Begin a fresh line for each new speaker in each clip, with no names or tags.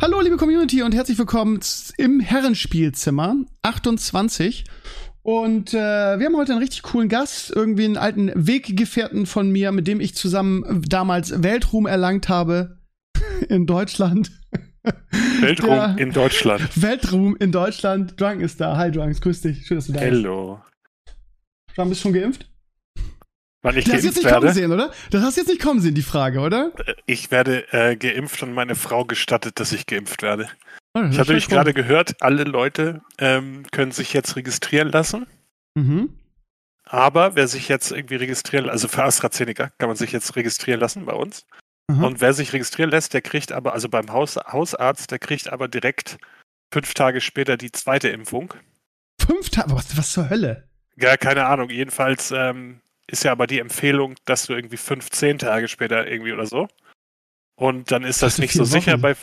Hallo liebe Community und herzlich willkommen im Herrenspielzimmer 28. Und äh, wir haben heute einen richtig coolen Gast, irgendwie einen alten Weggefährten von mir, mit dem ich zusammen damals Weltruhm erlangt habe in Deutschland.
Weltruhm
Ja.
in Deutschland.
Weltruhm in Deutschland. Drunk ist da. Hi Drunks, grüß dich. Schön, dass du da bist.
Hello.
Drunk, bist du schon geimpft?
Wann ich
Das hast du jetzt nicht kommen
werde?
sehen, oder? Das hast du jetzt nicht kommen sehen, die Frage, oder?
Ich werde äh, geimpft und meine Frau gestattet, dass ich geimpft werde.
Oh,
Ich habe nämlich gerade gehört, alle Leute ähm, können sich jetzt registrieren lassen.
Mhm.
Aber wer sich jetzt irgendwie registrieren, also für AstraZeneca kann man sich jetzt registrieren lassen bei uns.
Aha.
Und wer sich registrieren lässt, der kriegt aber, also beim Haus, Hausarzt, der kriegt aber direkt fünf Tage später die zweite Impfung.
Fünf Tage, was, was zur Hölle?
Ja, keine Ahnung. Jedenfalls ähm, ist ja aber die Empfehlung, dass du irgendwie fünf, zehn Tage später irgendwie oder so. Und dann ist das
dachte,
nicht so sicher
Wochen.
bei.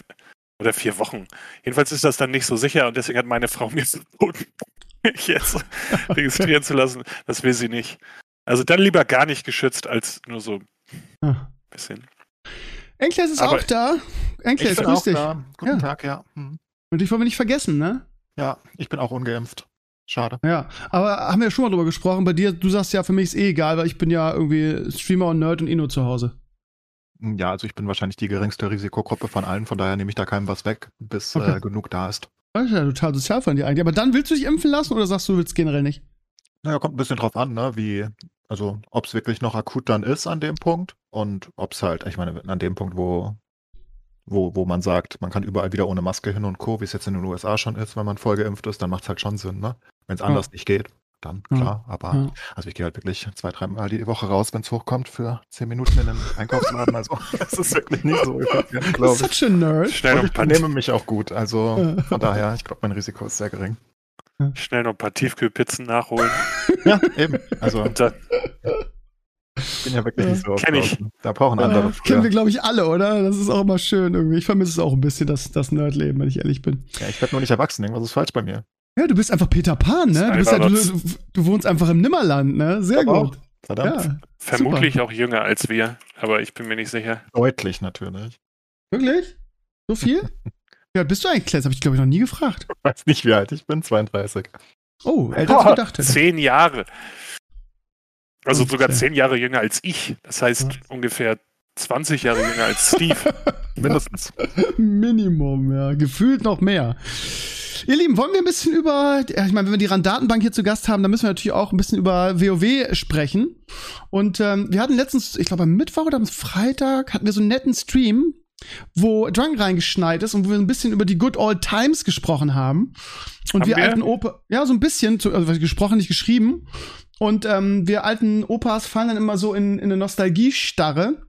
Oder vier Wochen. Jedenfalls ist das dann nicht so sicher und deswegen hat meine Frau mir verboten, mich jetzt registrieren zu lassen. Das will sie nicht. Also dann lieber gar nicht geschützt als nur so ein
Ah.
bisschen.
Enkles ist
Aber-
auch da. Enkles, grüß
auch
dich.
da. Guten
Ja.
Tag, ja. Hm.
Und dich wollen wir nicht vergessen, ne?
Ja, ich bin auch ungeimpft. Schade.
Ja, aber haben wir ja schon mal drüber gesprochen. Bei dir, du sagst ja, für mich ist eh egal, weil ich bin ja irgendwie Streamer und Nerd und eh nur zu Hause.
Ja, also ich bin wahrscheinlich die geringste Risikogruppe von allen, von daher nehme ich da keinem was weg, bis
Okay.
äh, genug da ist.
Das ist ja total sozial von dir eigentlich. Aber dann willst du dich impfen lassen oder sagst du, du willst generell nicht?
Naja, kommt ein bisschen drauf an, ne, wie, also ob es wirklich noch akut dann ist an dem Punkt und ob es halt, ich meine, an dem Punkt, wo, wo, wo man sagt, man kann überall wieder ohne Maske hin und Co., wie es jetzt in den USA schon ist, wenn man voll geimpft ist, dann macht es halt schon Sinn, ne? Wenn es anders nicht geht, dann
Ja.
klar, aber
Ja.
Also ich gehe halt wirklich zwei, dreimal die Woche raus, wenn es hochkommt, für zehn Minuten in den Einkaufsladen. Also das ist wirklich nicht so effizient, glaube ich.
Such a Nerd.
Schnell
Und
noch,
ich
ein paar,
benehme mich auch gut. Also
Ja.
von daher, ich glaube, mein Risiko ist sehr gering.
schnell noch ein paar Tiefkühlpizzen nachholen.
Ja, eben. Also
Und dann,
ich bin ja wirklich
Ja.
nicht so
Kenn ich.
Da brauchen
Ja,
andere.
kennen wir, glaube ich, alle, oder? Das ist auch immer schön irgendwie. Ich vermisse es auch ein bisschen, das, das Nerdleben, wenn ich ehrlich bin.
Ja, ich werde nur nicht erwachsen. Irgendwas ist falsch bei mir.
Ja, du bist einfach Peter Pan, ne? Du, bist ja, du, du, wohnst einfach im Nimmerland, ne? Sehr
Aber
gut.
Verdammt.
Ja,
vermutlich auch jünger als wir, aber ich bin mir nicht sicher.
Deutlich natürlich.
wirklich? So viel? Ja, bist du eigentlich, Kless? Habe ich, glaube ich, noch nie gefragt.
Ich weiß nicht, wie alt ich bin. 32.
Oh, älter als ich hätte.
Zehn Jahre. Also sogar
Ungefähr.
zehn Jahre jünger als ich. Das heißt
Ja.
ungefähr 20 Jahre jünger als Steve.
Mindestens.
Minimum, ja. Gefühlt noch mehr. Ihr Lieben, wollen wir ein bisschen über, ich meine, wenn wir die RAN-Datenbank hier zu Gast haben, dann müssen wir natürlich auch ein bisschen über WoW sprechen. Und ähm, wir hatten letztens, ich glaube am Mittwoch oder am Freitag, hatten wir so einen netten Stream, wo Drunk reingeschneit ist und wo wir ein bisschen über die Good Old Times gesprochen haben. Und
Haben
wir,
wir?
alten Opa, ja, so ein bisschen, zu- also gesprochen, nicht geschrieben. Und ähm, wir alten Opas fallen dann immer so in, in eine Nostalgiestarre.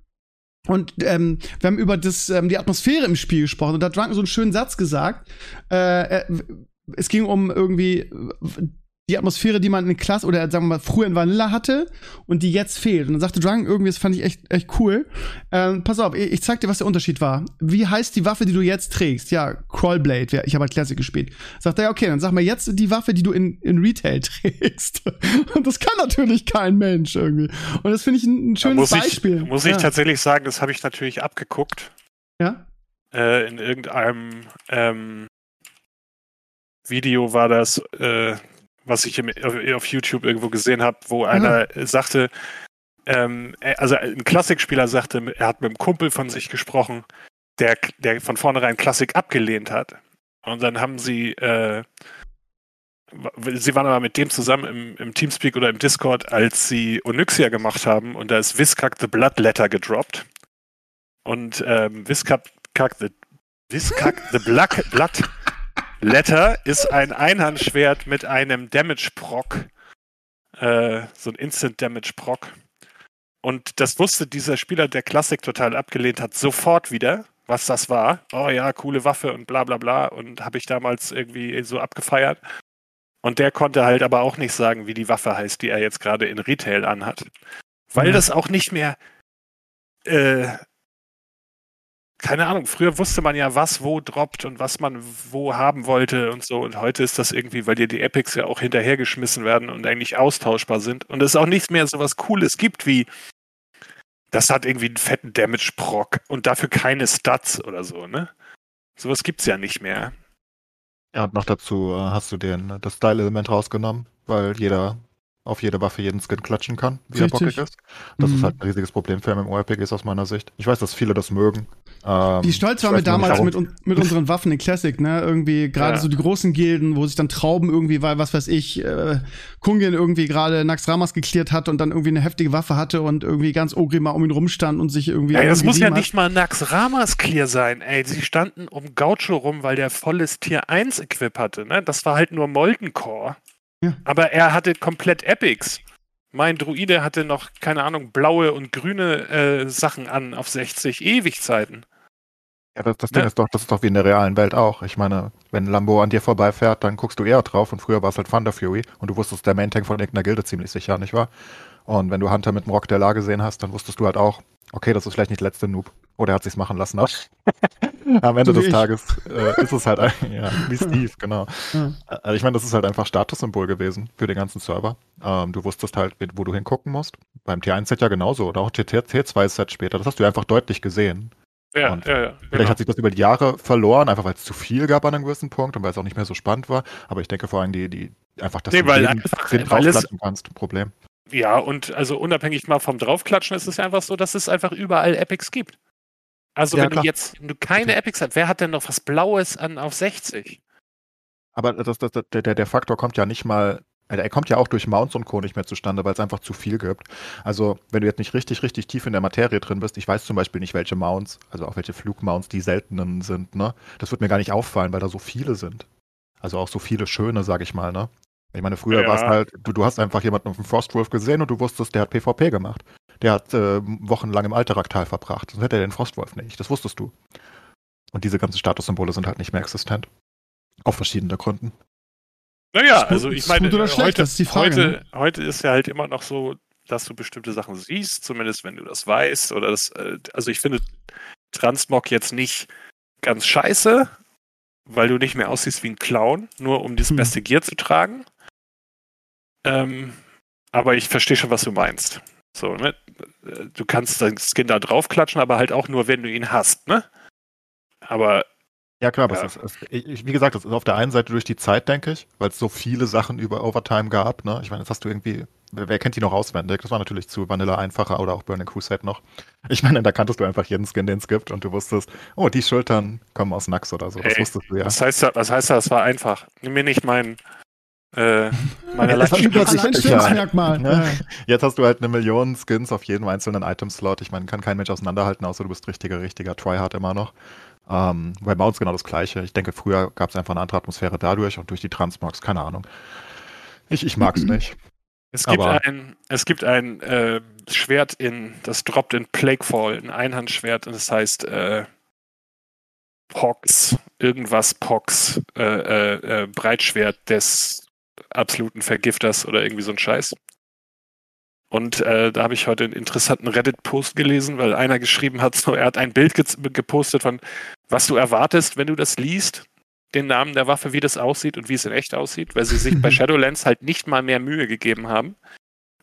Und ähm, wir haben über das, ähm, die Atmosphäre im Spiel gesprochen. Und da hat Drunken so einen schönen Satz gesagt. Äh, äh, es ging um irgendwie äh, die Atmosphäre, die man in Klasse oder sagen wir mal früher in Vanilla hatte und die jetzt fehlt. Und dann sagte Drunken irgendwie, das fand ich echt, echt cool. Ähm, pass auf, ich, ich zeig dir, was der Unterschied war. Wie heißt die Waffe, die du jetzt trägst? Ja, Crawlblade. Ich habe halt Classic gespielt. Sagt er, ja, okay, dann sag mal jetzt die Waffe, die du in, in Retail trägst. Und das kann natürlich kein Mensch irgendwie. Und das finde ich ein, ein schönes
muss
Beispiel.
ich, muss ich
ja.
tatsächlich sagen, das habe ich natürlich abgeguckt
Ja?
äh, in irgendeinem ähm, Video war das, äh, was ich im, auf, YouTube irgendwo gesehen habe, wo einer äh, sagte, ähm, äh, also ein Klassikspieler sagte, er hat mit einem Kumpel von sich gesprochen, der, der von vornherein Klassik abgelehnt hat. Und dann haben sie, äh, sie waren aber mit dem zusammen im, im Teamspeak oder im Discord, als sie Onyxia gemacht haben und da ist Viscak the Bloodletter gedroppt. Und ähm, Viscak the, Viscak the Black, Blood Letter ist ein Einhandschwert mit einem Damage-Proc. Äh, so ein Instant-Damage-Proc. Und das wusste dieser Spieler, der Klassik total abgelehnt hat, sofort wieder, was das war. Oh ja, coole Waffe und bla bla bla. Und habe ich damals irgendwie so abgefeiert. Und der konnte halt aber auch nicht sagen, wie die Waffe heißt, die er jetzt gerade in Retail anhat. Weil
Ja.
das auch nicht mehr, äh, keine Ahnung, früher wusste man ja, was wo droppt und was man wo haben wollte und so. Und heute ist das irgendwie, weil dir die Epics ja auch hinterhergeschmissen werden und eigentlich austauschbar sind. Und es auch nicht mehr so was Cooles gibt wie, das hat irgendwie einen fetten Damage-Proc und dafür keine Stats oder so, ne? Sowas gibt's ja nicht mehr.
Ja, und noch dazu äh, hast du den, das Style-Element rausgenommen, weil jeder auf jede Waffe jeden Skin klatschen kann, wie er
Richtig.
bockig ist. Das
Mhm.
ist halt ein riesiges Problem für MMORPGs aus meiner Sicht. Ich weiß, dass viele das mögen. Ähm,
Wie stolz waren wir damals mit, mit unseren Waffen in Classic, ne? Irgendwie gerade
Ja.
so die großen Gilden, wo sich dann Trauben irgendwie, weil, was weiß ich, äh, Kungin irgendwie gerade Naxxramas geklärt hat und dann irgendwie eine heftige Waffe hatte und irgendwie ganz Ogrima um ihn rumstand und sich irgendwie.
Ey, das
irgendwie
muss ja
sieben
nicht mal Nax Ramas clear sein, ey. Sie standen um Gaucho rum, weil der volles Tier 1 Equip hatte, ne? Das war halt nur Molten Core.
Ja.
Aber er hatte komplett Epics. Mein Druide hatte noch, keine Ahnung, blaue und grüne äh, Sachen an auf 60 Ewigzeiten.
Ja, das, das Ding
Ja.
ist doch, das ist doch wie in der realen Welt auch. Ich meine, wenn Lambo an dir vorbeifährt, dann guckst du eher drauf und früher war es halt Thunder Fury und du wusstest der Main Tank von irgendeiner Gilde ziemlich sicher, nicht wahr? Und wenn du Hunter mit dem Rock der La gesehen hast, dann wusstest du halt auch, okay, das ist vielleicht nicht der letzte Noob. Oder er hat sich's machen lassen. Aber am Ende des. Tages äh, ist es halt, ein- ja, wie Steve, genau.
Ja.
Also ich meine, das ist halt einfach Statussymbol gewesen für den ganzen Server. Ähm, du wusstest halt, wo du hingucken musst. Beim T1-Set ja genauso oder auch T2-Set später. Das hast du einfach deutlich gesehen.
Ja,
Und
ja, ja.
Vielleicht
Genau.
hat sich das über die Jahre verloren, einfach weil es zu viel gab an einem gewissen Punkt und weil es auch nicht mehr so spannend war. Aber ich denke vor allem die, die einfach, dass
Nee,
du
weil
jeden
einfach-
Skin
weil es-
kannst, Problem.
Ja, und also unabhängig mal vom Draufklatschen ist es einfach so, dass es einfach überall Epics gibt. Also
Ja,
wenn
klar.
du jetzt wenn du keine Epics hast, wer hat denn noch was Blaues an auf 60?
Aber das, das, der, der der Faktor kommt ja nicht mal, also er kommt ja auch durch Mounts und Co. nicht mehr zustande, weil es einfach zu viel gibt. Also, wenn du jetzt nicht richtig, richtig tief in der Materie drin bist, ich weiß zum Beispiel nicht, welche Mounts, also auch welche Flugmounts die seltenen sind, ne? Das wird mir gar nicht auffallen, weil da so viele sind. Also auch so viele schöne, sag ich mal, ne? Ich meine, früher
Ja.
war es halt, du, du hast einfach jemanden auf dem Frostwolf gesehen und du wusstest, der hat PvP gemacht. Der hat äh, wochenlang im Alteraktal verbracht. Sonst hätte er den Frostwolf nicht. Das wusstest du. Und diese ganzen Statussymbole sind halt nicht mehr existent. Auf verschiedene Gründen.
Naja, also ich meine,
schlecht,
heute,
das ist die Frage, ne?
heute, heute ist ja halt immer noch so, dass du bestimmte Sachen siehst, zumindest wenn du das weißt. Oder das, äh, also ich finde Transmog jetzt nicht ganz scheiße, weil du nicht mehr aussiehst wie ein Clown, nur um das
Hm.
beste Gear zu tragen. Ähm, aber ich verstehe schon, was du meinst. So, ne? Du kannst deinen Skin da draufklatschen, aber halt auch nur, wenn du ihn hast, ne? Aber
Ja, klar,
Ja.
ist, ich, wie gesagt, das ist auf der einen Seite durch die Zeit, denke ich, weil es so viele Sachen über Overtime gab. Ne? Ich meine, jetzt hast du irgendwie, wer, kennt die noch auswendig? Das war natürlich zu Vanilla einfacher oder auch Burning Crusade noch. Ich meine, da kanntest du einfach jeden Skin, den es gibt und du wusstest, oh, die Schultern kommen aus Nax oder so. Das
Ey,
wusstest du ja.
was heißt das? Was heißt das? Das war einfach. Nimm mir nicht mein äh, meine
Ja, das
Alleinstellungsmerkmal.
Ja.
Ja.
Jetzt hast du halt eine Million Skins auf jedem einzelnen Item-Slot. Ich meine, kann kein Mensch auseinanderhalten, außer du bist richtiger, richtiger Tryhard immer noch. Ähm, bei Mounts genau das gleiche. Ich denke, früher gab es einfach eine andere Atmosphäre dadurch und durch die Transmogs, keine Ahnung. Ich, ich mag's nicht.
Es gibt
Aber-
ein, es gibt ein äh, Schwert in, das droppt in Plaguefall, ein Einhandschwert, und das heißt äh, Pox, irgendwas Pox, äh, äh, äh, Breitschwert des absoluten Vergifters oder irgendwie so ein Scheiß. Und äh, da habe ich heute einen interessanten Reddit-Post gelesen, weil einer geschrieben hat, so, er hat ein Bild ge gepostet von, was du erwartest, wenn du das liest, den Namen der Waffe, wie das aussieht und wie es in echt aussieht, weil sie sich bei Shadowlands halt nicht mal mehr Mühe gegeben haben,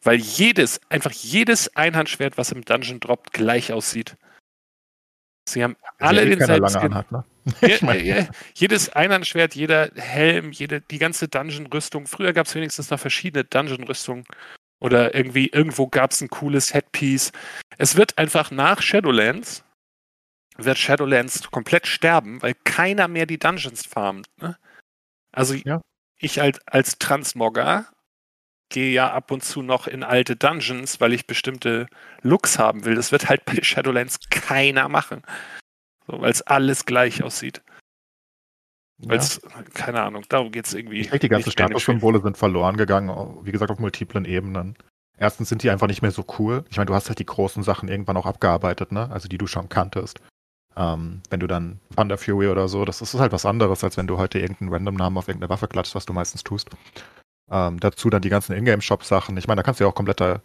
weil jedes, einfach jedes Einhandschwert, was im Dungeon droppt, gleich aussieht. Sie haben alle
keiner
denselben
lange
Skin.
anhat, ne?
Je,
Ich mein-
je, jedes Einhandschwert, jeder Helm, jede, die ganze Dungeon-Rüstung. Früher gab es wenigstens noch verschiedene Dungeon-Rüstungen. Oder irgendwie, irgendwo gab es ein cooles Headpiece. Es wird einfach nach Shadowlands, wird Shadowlands komplett sterben, weil keiner mehr die Dungeons farmt. Ne? Also
Ja.
ich als, als Transmogger gehe ja ab und zu noch in alte Dungeons, weil ich bestimmte Looks haben will. Das wird halt bei Shadowlands keiner machen. So, weil es alles gleich aussieht. Weil
Ja.
es, keine Ahnung, darum geht es irgendwie.
Ich denke, die ganzen. Statussymbole sind verloren gegangen, wie gesagt, auf multiplen Ebenen. Erstens sind die einfach nicht mehr so cool. Ich meine, du hast halt die großen Sachen irgendwann auch abgearbeitet, ne? Also die du schon kanntest. Ähm, wenn du dann Thunder Fury oder so, das ist halt was anderes, als wenn du heute irgendeinen Random-Namen auf irgendeine Waffe klatschst, was du meistens tust. Ähm, dazu dann die ganzen Ingame-Shop-Sachen. Ich meine, da kannst du ja auch komplette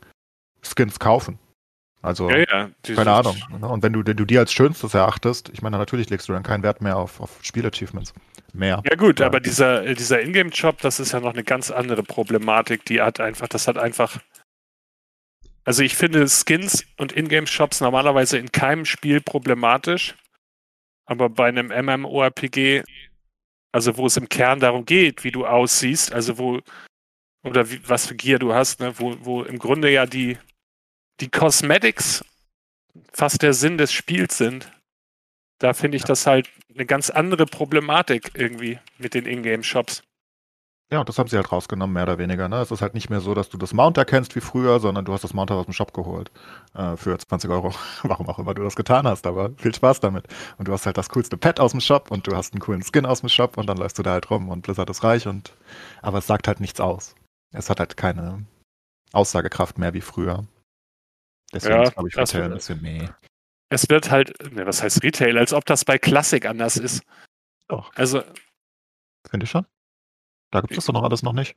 Skins kaufen. Also,
Ja, ja.
keine Ahnung. Ne? Und wenn du, wenn du die als schönstes erachtest, ich meine, natürlich legst du dann keinen Wert mehr auf, auf Spiel-Achievements. Mehr.
Ja gut,
Ja.
aber dieser, äh, dieser Ingame-Shop, das ist ja noch eine ganz andere Problematik. Die hat einfach, das hat einfach. Also ich finde Skins und Ingame-Shops normalerweise in keinem Spiel problematisch. Aber bei einem MMORPG, also wo es im Kern darum geht, wie du aussiehst, also wo, oder wie, was für Gear du hast, ne, wo, wo im Grunde ja die, die Cosmetics fast der Sinn des Spiels sind, da finde ich das halt eine ganz andere Problematik irgendwie mit den Ingame-Shops.
Ja, und das haben sie halt rausgenommen, mehr oder weniger. Ne? Es ist halt nicht mehr so, dass du das Mount erkennst wie früher, sondern du hast das Mount aus dem Shop geholt. Äh, für 20 Euro. Warum auch immer du das getan hast, aber viel Spaß damit. Und du hast halt das coolste Pad aus dem Shop und du hast einen coolen Skin aus dem Shop und dann läufst du da halt rum und Blizzard ist reich und aber es sagt halt nichts aus. Es hat halt keine Aussagekraft mehr wie früher. Deswegen
Ja,
ist, glaube ich, Retail ein bisschen meh.
Es wird halt, ne, was heißt Retail, als ob das bei Classic anders ist.
Doch.
Also,
Finde ich schon. Da gibt es doch noch alles noch nicht.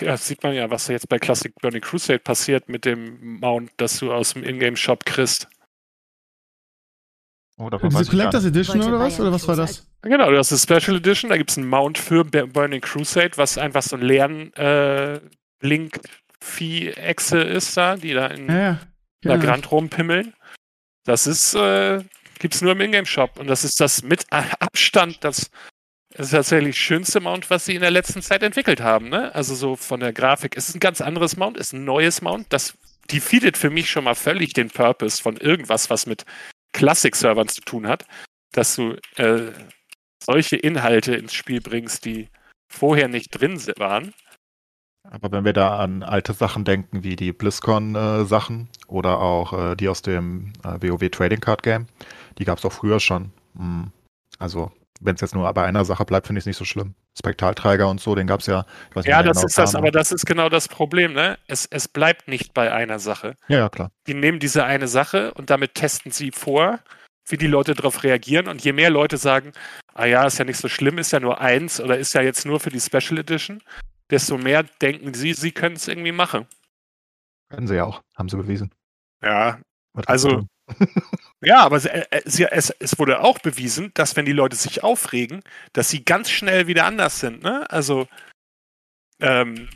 ja, sieht man ja, was jetzt bei Classic Burning Crusade passiert mit dem Mount, das du aus dem Ingame-Shop kriegst.
Oh, davon weiß
Diese Collectors. Edition oder was? Oder was war das?
Genau, das ist Special Edition, da gibt es einen Mount für Bur- Burning Crusade, was einfach so ein leeren äh, Link-Vieh-Echse ist da, die da in
Ja, ja. Genau.
Lagrand rumpimmeln. Das ist, äh, gibt's nur im Ingame-Shop. Und das ist das mit Abstand das, das ist tatsächlich schönste Mount, was sie in der letzten Zeit entwickelt haben. Ne? Also so von der Grafik. Es ist ein ganz anderes Mount, ist ein neues Mount. Das defeatet für mich schon mal völlig den Purpose von irgendwas, was mit Classic-Servern zu tun hat, dass du äh, solche Inhalte ins Spiel bringst, die vorher nicht drin waren.
Aber wenn wir da an alte Sachen denken, wie die BlizzCon-Sachen oder auch äh, die aus dem äh, WoW Trading Card Game, die gab es auch früher schon. Hm. Also, wenn es jetzt nur bei einer Sache bleibt, finde ich es nicht so schlimm. Spektralträger und so, den gab es ja.
Ja, das
genau
ist das,
kam.
aber das ist genau das Problem, ne? Es, es bleibt nicht bei einer Sache.
Ja, ja, klar.
die nehmen diese eine Sache und damit testen sie vor, wie die Leute darauf reagieren. Und je mehr Leute sagen, ah ja, ist ja nicht so schlimm, ist ja nur eins oder ist ja jetzt nur für die Special Edition, desto mehr denken sie, sie können es irgendwie machen.
Können sie ja auch. Haben sie bewiesen.
Ja,
Was
Also-? ja, aber sie, äh, sie, es, es wurde auch bewiesen, dass wenn die Leute sich aufregen, dass sie ganz schnell wieder anders sind. Ne? Also ähm,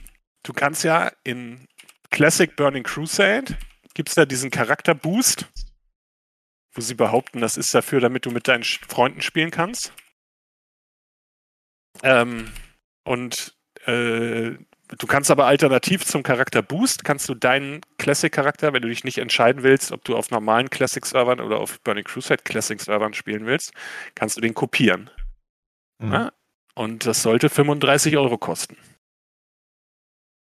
du kannst ja in Classic Burning Crusade gibt es da diesen Charakterboost, wo sie behaupten, das ist dafür, damit du mit deinen Freunden spielen kannst. Ähm, und äh, du kannst aber alternativ zum Charakter Boost, kannst du deinen Classic-Charakter, wenn du dich nicht entscheiden willst, ob du auf normalen Classic-Servern oder auf Burning Crusade Classic-Servern spielen willst, kannst du den kopieren.
Mhm.
Ja. Und das sollte 35 Euro kosten.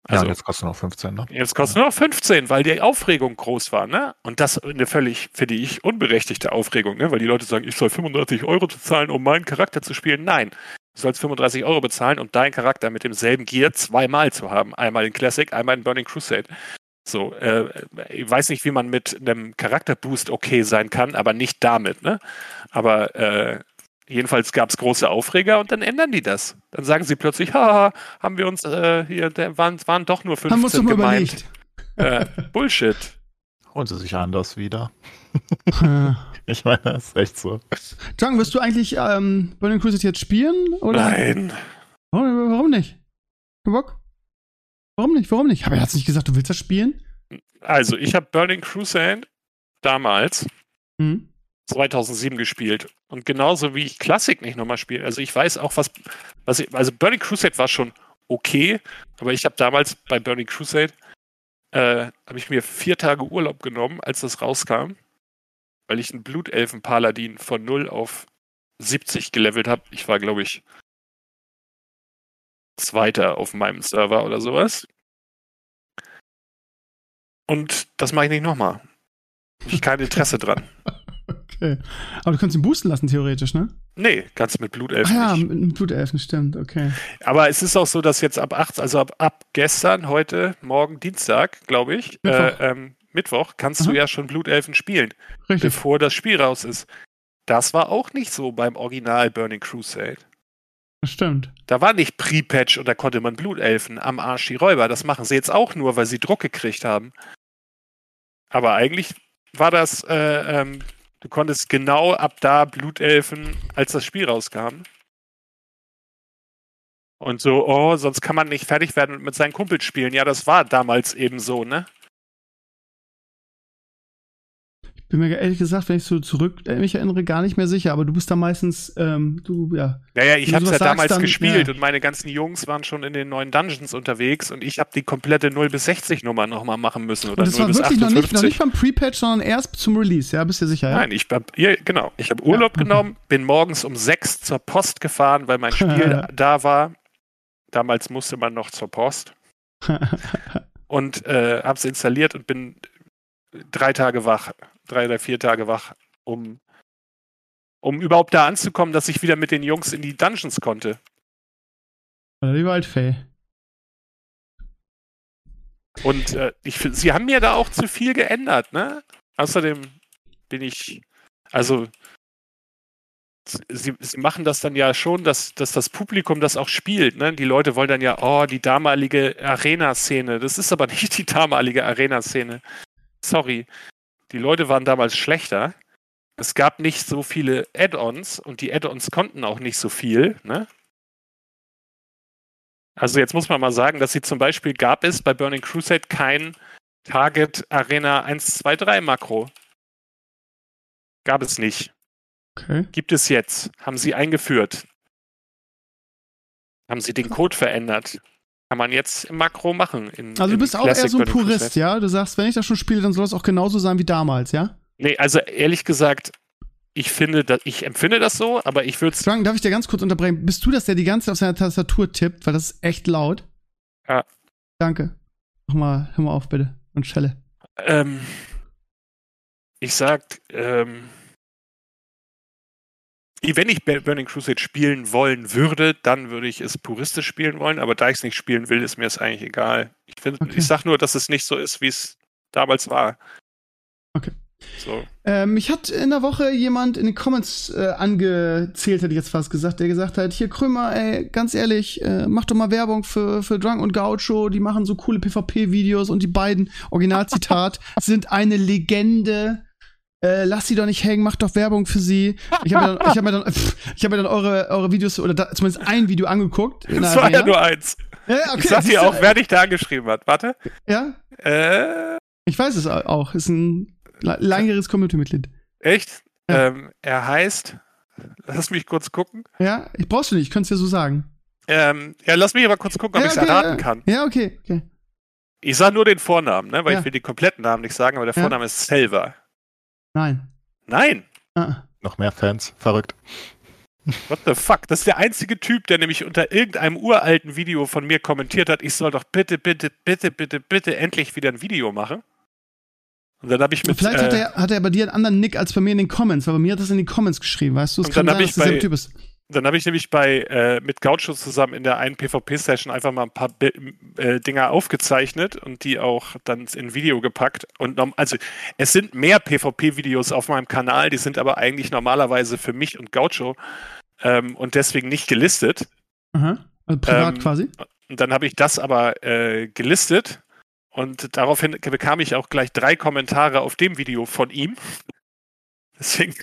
ja,
Also,
und jetzt kostet noch 15, ne?
Jetzt kostet nur noch 15, weil die Aufregung groß war, ne? Und das eine völlig, finde ich, unberechtigte Aufregung, ne? Weil die Leute sagen, ich soll 35 Euro bezahlen, um meinen Charakter zu spielen. Nein. Du sollst 35 Euro bezahlen, um deinen Charakter mit demselben Gear zweimal zu haben. Einmal in Classic, einmal in Burning Crusade. So, äh, ich weiß nicht, wie man mit einem Charakterboost okay sein kann, aber nicht damit, ne? Aber äh, jedenfalls gab es große Aufreger und dann ändern die das. Dann sagen sie plötzlich, haha, haben wir uns äh, hier, da waren, waren doch nur 15
Haben wir uns
gemeint.
überlegt.
Äh, Bullshit.
Holen sie sich anders wieder.
Äh,
Ich meine, das ist echt so.
John, wirst du eigentlich ähm, Burning Crusade jetzt spielen? Oder?
Nein.
Warum, warum nicht? Kein Bock? Warum nicht? Warum nicht? Aber er hat nicht gesagt, du willst das spielen?
Also, ich habe Burning Crusade damals
Hm?
2007 gespielt. Und genauso wie ich Classic nicht nochmal spiele. Also ich weiß auch, was, was ich, also Burning Crusade war schon okay, aber ich habe damals bei Burning Crusade, äh, habe ich mir vier Tage Urlaub genommen, als das rauskam, weil ich einen Blutelfen-Paladin von 0 auf 70 gelevelt habe. Ich war, glaube ich, Zweiter auf meinem Server oder sowas. Und das mache ich nicht nochmal. Ich kein Interesse dran.
Okay. Aber du kannst ihn boosten lassen, theoretisch, ne?
Nee, kannst mit Blutelfen
ja,
nicht.
mit Blutelfen, stimmt, okay.
Aber es ist auch so, dass jetzt ab 8, also ab, ab gestern, heute, morgen, Dienstag, glaube ich,
Mittwoch.
Äh, ähm, Mittwoch, kannst
Aha.
du ja schon Blutelfen spielen,
Richtig.
bevor das Spiel raus ist. Das war auch nicht so beim Original Burning Crusade.
Das stimmt.
Da war nicht Pre-Patch und da konnte man Blutelfen am Arsch die Räuber. Das machen sie jetzt auch nur, weil sie Druck gekriegt haben. Aber eigentlich war das, äh, ähm, du konntest genau ab da Blutelfen, als das Spiel rauskam. Und so, oh, sonst kann man nicht fertig werden und mit seinen Kumpels spielen. Ja, das war damals eben so, ne?
Bin mir ehrlich gesagt, wenn ich so zurück äh, mich erinnere, gar nicht mehr sicher, aber du bist da meistens, ähm, du, ja.
Ja, ja, ich
du
hab's ja
sagst,
damals
dann-
gespielt
ja.
und meine ganzen Jungs waren schon in den neuen Dungeons unterwegs und ich habe die komplette 0 bis 60 Nummer nochmal machen müssen oder
Und das
0
war
bis
wirklich noch nicht, noch
58.
nicht beim Pre-Patch, sondern erst zum Release, ja? Bist du sicher, ja?
Nein, ich hab, ja, genau. Ich habe Urlaub
okay.
genommen, bin morgens um sechs zur Post gefahren, weil mein Spiel da war. Damals musste man noch zur Post und äh, habe es installiert und bin drei Tage wach, drei oder vier Tage wach, um, um überhaupt da anzukommen, dass ich wieder mit den Jungs in die Dungeons konnte.
Die Waldfee.
Und äh, ich sie haben mir da auch zu viel geändert, ne? Außerdem bin ich, also sie, sie machen das dann ja schon, dass, dass das Publikum das auch spielt, ne? Die Leute wollen dann ja, oh, die damalige Arena-Szene. Das ist aber nicht die damalige Arena-Szene. Sorry. Die Leute waren damals schlechter. Es gab nicht so viele Add-ons und die Add-ons konnten auch nicht so viel, ne? Also jetzt muss man mal sagen, dass sie zum Beispiel gab es bei Burning Crusade kein Target Arena 1, 2, 3 Makro. Gab es nicht.
Okay.
Gibt es jetzt. Haben sie eingeführt. Haben sie den Code verändert. Kann man jetzt im Makro machen. In,
Also du bist auch
Classic
eher so ein Purist, ja? Du sagst, wenn ich das schon spiele, dann soll es auch genauso sein wie damals, ja?
Nee, also ehrlich gesagt, ich finde, dass, ich empfinde das so, aber ich würde es.
Frank, darf ich dir ganz kurz unterbrechen? Bist du das, der die ganze Zeit auf seiner Tastatur tippt? Weil das ist echt laut.
Ja.
Danke. Mach mal, hör mal auf, bitte. Und Schelle.
Ähm, ich sag, ähm, wenn ich Bur- Burning Crusade spielen wollen würde, dann würde ich es puristisch spielen wollen, aber da ich es nicht spielen will, ist mir es eigentlich egal. Ich, find,
Okay.
ich sag nur, dass es nicht so ist, wie es damals war.
Okay.
So.
Ähm, mich hat in der Woche jemand in den Comments äh, angezählt, hätte ich jetzt fast gesagt, der gesagt hat, hier Krömer, ey, ganz ehrlich, äh, mach doch mal Werbung für, für Drunk und Gaucho, die machen so coole PvP-Videos und die beiden, Originalzitat, sind eine Legende. Äh, lass sie doch nicht hängen, mach doch Werbung für sie. Ich habe mir dann, ich hab mir dann, pff, ich hab mir dann eure, eure Videos oder da, zumindest ein Video angeguckt.
Das war ja
Arena.
nur eins.
ja, ja, okay,
ich sag dir auch, wer dich da angeschrieben hat. Warte.
Ja,
Äh,
ich weiß es auch. Ist ein la- langjähriges Community-Mitglied.
echt?
Ja.
Ähm, er heißt, lass mich kurz gucken.
Ja, ich brauchst du nicht, ich könnte es dir so sagen.
Ähm, ja, lass mich aber kurz gucken, ob
ja,
ich es
okay,
erraten
ja.
kann.
Ja, okay, okay.
Ich sage nur den Vornamen, ne? weil
Ja.
ich will die kompletten Namen nicht sagen, aber der
Ja.
Vorname ist Selva.
Nein.
Nein,
Ah,
Noch mehr Fans. Verrückt.
what the fuck? Das ist der einzige Typ, der nämlich unter irgendeinem uralten Video von mir kommentiert hat, ich soll doch bitte, bitte, bitte, bitte, bitte endlich wieder ein Video machen. Und dann habe ich mit.
Vielleicht hat,
äh,
er, hat er bei dir einen anderen Nick als bei mir in den Comments, weil bei mir hat das in den Comments geschrieben, weißt du? Es
Und
kann
dann
sein, dass
ich
du derselbe
bei-
Typ bist.
Dann habe ich nämlich bei äh, mit Gaucho zusammen in der einen PvP-Session einfach mal ein paar Bi äh, Dinger aufgezeichnet und die auch dann in Video gepackt. Und also es sind mehr PvP-Videos auf meinem Kanal, die sind aber eigentlich normalerweise für mich und Gaucho ähm, und deswegen nicht gelistet.
Aha. Also privat
Ähm,
quasi.
Und dann habe ich das aber äh, gelistet und daraufhin bekam ich auch gleich drei Kommentare auf dem Video von ihm. Deswegen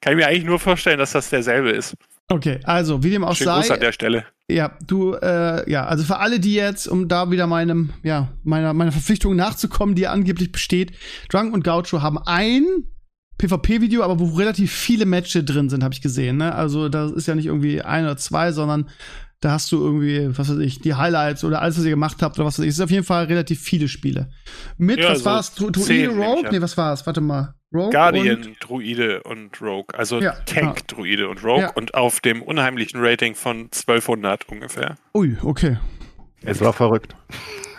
kann ich mir eigentlich nur vorstellen, dass das derselbe ist.
Okay, also, wie dem auch
Schönen Gruß an
sei,
der Stelle.
ja, du, äh, ja, also für alle, die jetzt, um da wieder meinem, ja, meiner, meiner Verpflichtung nachzukommen, die ja angeblich besteht, Drunk und Gaucho haben ein PvP-Video, aber wo relativ viele Matches drin sind, habe ich gesehen, ne? Also, das ist ja nicht irgendwie ein oder zwei, sondern da hast du irgendwie, was weiß ich, die Highlights oder alles, was ihr gemacht habt oder was weiß ich. Es ist auf jeden Fall relativ viele Spiele. Mit,
Ja,
was
so
war's? Druide Rogue? Nee, was war's? Warte mal. Rogue
Guardian,
und
Druide und Rogue. Also
Ja,
Tank, Druide und Rogue
Ja.
und auf dem unheimlichen Rating von 1200 ungefähr.
Ui, okay.
Es war verrückt.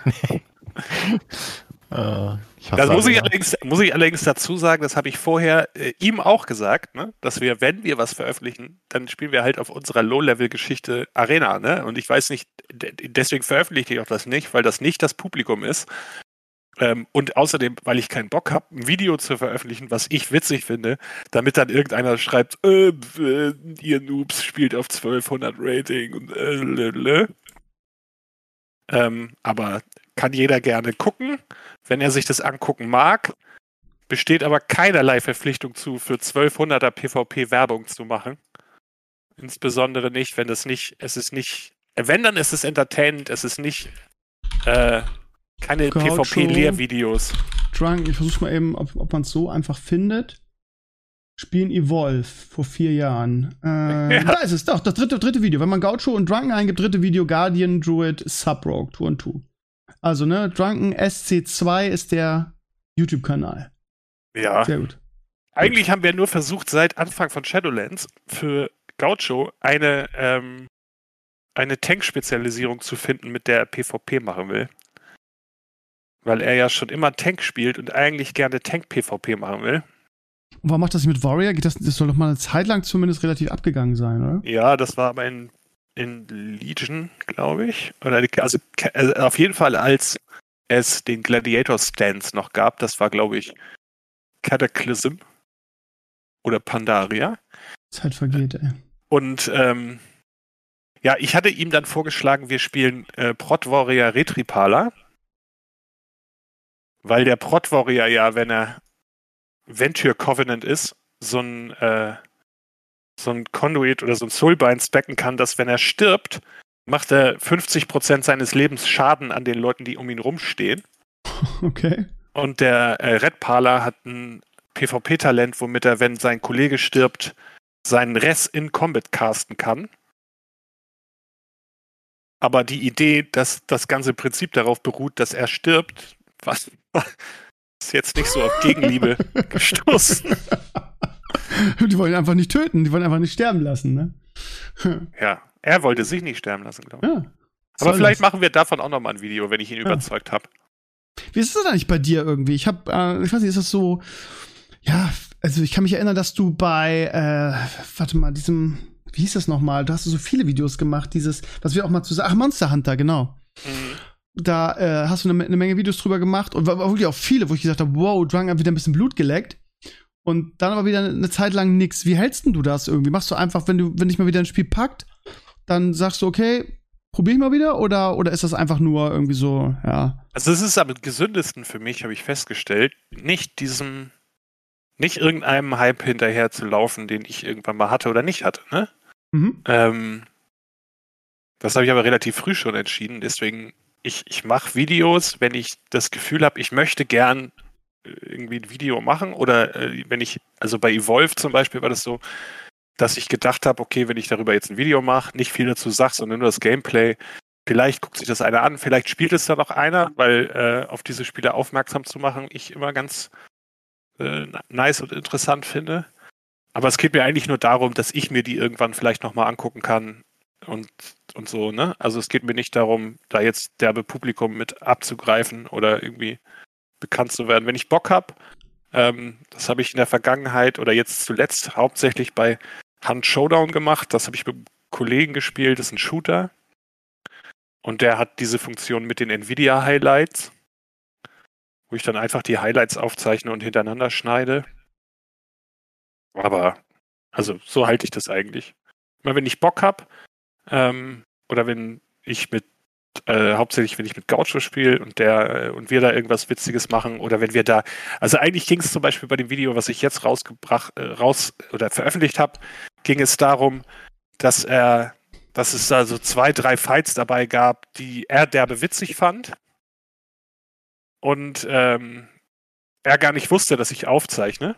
äh,
Das muss ich, allerdings, muss ich allerdings dazu sagen, das habe ich vorher äh, ihm auch gesagt, ne? dass wir, wenn wir was veröffentlichen, dann spielen wir halt auf unserer Low-Level-Geschichte Arena. Ne? Und ich weiß nicht, de- deswegen veröffentliche ich auch das nicht, weil das nicht das Publikum ist. Ähm, und außerdem, weil ich keinen Bock habe, ein Video zu veröffentlichen, was ich witzig finde, damit dann irgendeiner schreibt, äh, äh, ihr Noobs spielt auf 1200 Rating und äh, lö, ähm, aber kann jeder gerne gucken, wenn er sich das angucken mag. Besteht aber keinerlei Verpflichtung zu, für 1200er PvP Werbung zu machen. Insbesondere nicht, wenn es nicht, es ist nicht, wenn dann ist es entertainend, es ist nicht, äh, keine PvP-Lehrvideos.
Drunk, ich versuche mal eben, ob, ob man es so einfach findet. Spielen Evolve vor vier Jahren. Äh, ja. Da ist es, doch, das dritte, dritte Video. Wenn man Gaucho und Drunken eingibt, dritte Video Guardian Druid Subrogue 2 und 2. Also, ne, Drunken SC2 ist der YouTube-Kanal.
Ja. Sehr gut. Eigentlich gut. haben wir nur versucht, seit Anfang von Shadowlands für Gaucho eine, ähm, eine Tank-Spezialisierung zu finden, mit der er PvP machen will. Weil er ja schon immer Tank spielt und eigentlich gerne Tank-PvP machen will.
Und warum macht das mit Warrior? Geht das, das soll doch mal eine Zeit lang zumindest relativ abgegangen sein, oder?
Ja, das war aber in, in Legion, glaube ich. Oder also, also auf jeden Fall, als es den Gladiator Stance noch gab, das war, glaube ich, Cataclysm oder Pandaria.
Zeit vergeht, ey.
Und ähm, ja, ich hatte ihm dann vorgeschlagen, wir spielen äh, Prot Warrior Retripala. Weil der Prot Warrior ja, wenn er Venture Covenant ist, so ein, äh, so ein Conduit oder so ein Soulbind specken kann, dass wenn er stirbt, macht er 50% seines Lebens Schaden an den Leuten, die um ihn rumstehen.
Okay.
Und der äh, Red Parler hat ein PvP-Talent, womit er, wenn sein Kollege stirbt, seinen Res in Combat casten kann. Aber die Idee, dass das ganze Prinzip darauf beruht, dass er stirbt, was ist jetzt nicht so auf Gegenliebe gestoßen.
Die wollen einfach nicht töten, die wollen einfach nicht sterben lassen, ne?
ja, er wollte sich nicht sterben lassen, glaube ich. Ja, Aber vielleicht das? machen wir davon auch nochmal ein Video, wenn ich ihn ja. überzeugt habe.
Wie ist das eigentlich bei dir irgendwie? Ich habe, äh, ich weiß nicht, ist das so, ja, also ich kann mich erinnern, dass du bei, äh, warte mal, diesem, wie hieß das nochmal? Du hast so viele Videos gemacht, dieses, was wir auch mal zusammen, ach, Monster Hunter, genau. Mhm. Da äh, hast du eine, eine, Menge Videos drüber gemacht und war, war wirklich auch viele, wo ich gesagt habe, wow, Drunk hat wieder ein bisschen Blut geleckt. Und dann aber wieder eine Zeit lang nix. Wie hältst du das irgendwie? Machst du einfach, wenn du, wenn dich mal wieder ein Spiel packt, dann sagst du, okay, probier ich mal wieder oder, oder ist das einfach nur irgendwie so, ja?
Also es ist am gesündesten für mich, habe ich festgestellt, nicht diesem nicht irgendeinem Hype hinterher zu laufen, den ich irgendwann mal hatte oder nicht hatte. Ne? Mhm. Ähm, das habe ich aber relativ früh schon entschieden. Deswegen, ich, ich mache Videos, wenn ich das Gefühl habe, ich möchte gern äh, irgendwie ein Video machen oder äh, wenn ich, also bei Evolve zum Beispiel war das so, dass ich gedacht habe, okay, wenn ich darüber jetzt ein Video mache, nicht viel dazu sage, sondern nur das Gameplay, vielleicht guckt sich das einer an, vielleicht spielt es da noch einer, weil äh, auf diese Spiele aufmerksam zu machen, ich immer ganz äh, nice und interessant finde. Aber es geht mir eigentlich nur darum, dass ich mir die irgendwann vielleicht nochmal angucken kann und, und so, ne? Also es geht mir nicht darum, da jetzt derbe Publikum mit abzugreifen oder irgendwie bekannt zu werden. Wenn ich Bock habe, ähm, das habe ich in der Vergangenheit oder jetzt zuletzt hauptsächlich bei Hand Showdown gemacht. Das habe ich mit einem Kollegen gespielt, das ist ein Shooter. Und der hat diese Funktion mit den Nvidia Highlights wo ich dann einfach die Highlights aufzeichne und hintereinander schneide. Aber, also so halte ich das eigentlich. Wenn ich Bock habe, ähm, oder wenn ich mit, äh, hauptsächlich wenn ich mit Gaucho spiele und der äh, und wir da irgendwas Witziges machen, oder wenn wir da, also eigentlich ging es zum Beispiel bei dem Video, was ich jetzt rausgebracht, äh, raus oder veröffentlicht habe, ging es darum, dass er, dass es da so zwei, drei Fights dabei gab, die er derbe witzig fand und ähm, er gar nicht wusste, dass ich aufzeichne.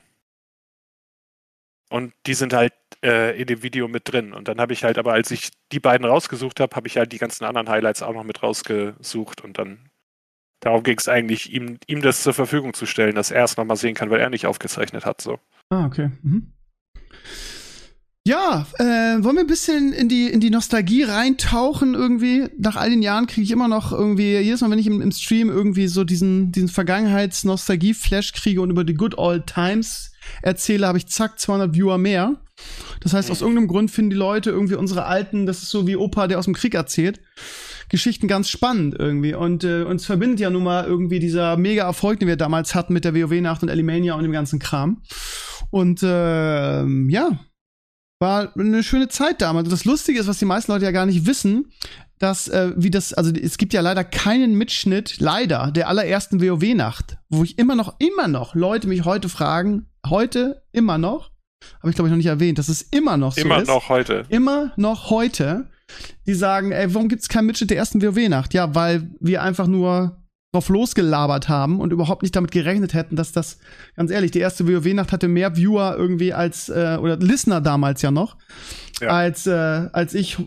Und die sind halt äh, in dem Video mit drin. Und dann habe ich halt, aber als ich die beiden rausgesucht habe, habe ich halt die ganzen anderen Highlights auch noch mit rausgesucht. Und dann darum ging es eigentlich, ihm, ihm das zur Verfügung zu stellen, dass er es nochmal sehen kann, weil er nicht aufgezeichnet hat. So.
Ah, okay. Mhm. Ja, äh, wollen wir ein bisschen in die, in die Nostalgie reintauchen irgendwie? Nach all den Jahren kriege ich immer noch irgendwie, jedes Mal, wenn ich im, im Stream irgendwie so diesen, diesen Vergangenheits-Nostalgie-Flash kriege und über die Good Old Times erzähle, habe ich zack 200 Viewer mehr. Das heißt, aus irgendeinem Grund finden die Leute irgendwie unsere alten, das ist so wie Opa, der aus dem Krieg erzählt. Geschichten ganz spannend irgendwie. Und äh, uns verbindet ja nun mal irgendwie dieser mega Erfolg, den wir damals hatten mit der WoW-Nacht und Elimania und dem ganzen Kram. Und äh, ja, war eine schöne Zeit damals. Und das Lustige ist, was die meisten Leute ja gar nicht wissen, dass, äh, wie das, also es gibt ja leider keinen Mitschnitt, leider, der allerersten WoW-Nacht, wo ich immer noch, immer noch Leute mich heute fragen, heute immer noch, habe ich glaube ich noch nicht erwähnt, dass es immer noch so
Immer
ist.
noch heute.
Immer noch heute, die sagen, ey, warum gibt es keinen Mitschnitt der ersten WoW-Nacht? Ja, weil wir einfach nur drauf losgelabert haben und überhaupt nicht damit gerechnet hätten, dass das, ganz ehrlich, die erste WoW-Nacht hatte mehr Viewer irgendwie als, äh, oder Listener damals ja noch,
Ja.
als, äh, als ich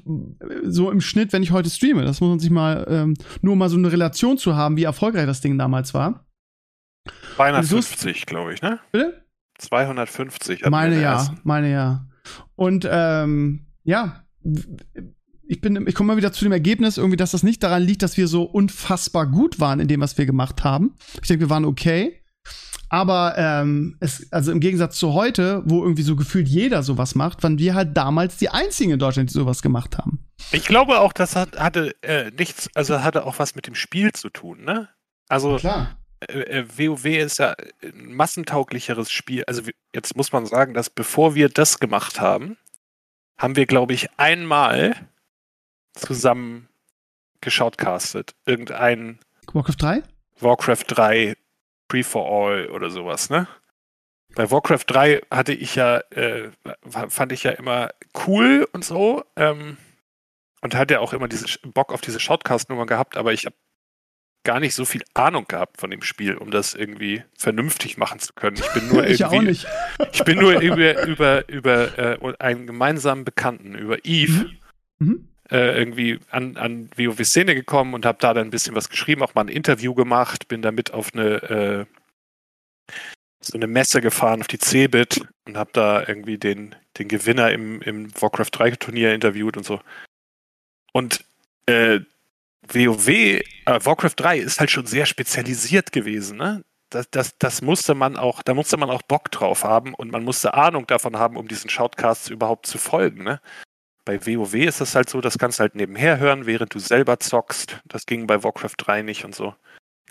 so im Schnitt, wenn ich heute streame. Das muss man sich mal, ähm, nur mal so eine Relation zu haben, wie erfolgreich das Ding damals war.
250, glaube ich, ne?
Bitte?
250. hatten wir
Meine ja,
ersten.
meine ja. Und ähm, ja, ich bin, ich komme mal wieder zu dem Ergebnis, irgendwie, dass das nicht daran liegt, dass wir so unfassbar gut waren in dem, was wir gemacht haben. Ich denke, wir waren okay. Aber ähm, es, also im Gegensatz zu heute, wo irgendwie so gefühlt jeder sowas macht, waren wir halt damals die einzigen in Deutschland, die sowas gemacht haben.
Ich glaube auch, das hat, hatte äh, nichts, also hatte auch was mit dem Spiel zu tun, ne? Also
Klar.
Äh, äh, WoW ist ja ein massentauglicheres Spiel. Also jetzt muss man sagen, dass bevor wir das gemacht haben, haben wir, glaube ich, einmal zusammen geschautcastet. Irgendein
Warcraft 3?
Warcraft 3 Free for All oder sowas, ne? Bei Warcraft 3 hatte ich ja, äh, fand ich ja immer cool und so. Ähm, und hatte auch immer diesen Bock auf diese Shoutcast-Nummer gehabt, aber ich habe gar nicht so viel Ahnung gehabt von dem Spiel, um das irgendwie vernünftig machen zu können. Ich bin nur
ich
irgendwie,
nicht.
ich bin nur über, über, über äh, einen gemeinsamen Bekannten, über Eve,
Mhm.
äh, irgendwie an, an WoW-Szene gekommen und habe da dann ein bisschen was geschrieben, auch mal ein Interview gemacht, bin damit auf eine äh, so eine Messe gefahren, auf die Cebit und habe da irgendwie den, den Gewinner im, im Warcraft 3 Turnier interviewt und so. Und äh, WoW, äh, Warcraft 3 ist halt schon sehr spezialisiert gewesen, ne? Das, das, das musste man auch, da musste man auch Bock drauf haben und man musste Ahnung davon haben, um diesen Shoutcasts überhaupt zu folgen, ne? Bei WoW ist das halt so, das kannst du halt nebenher hören, während du selber zockst. Das ging bei Warcraft 3 nicht und so.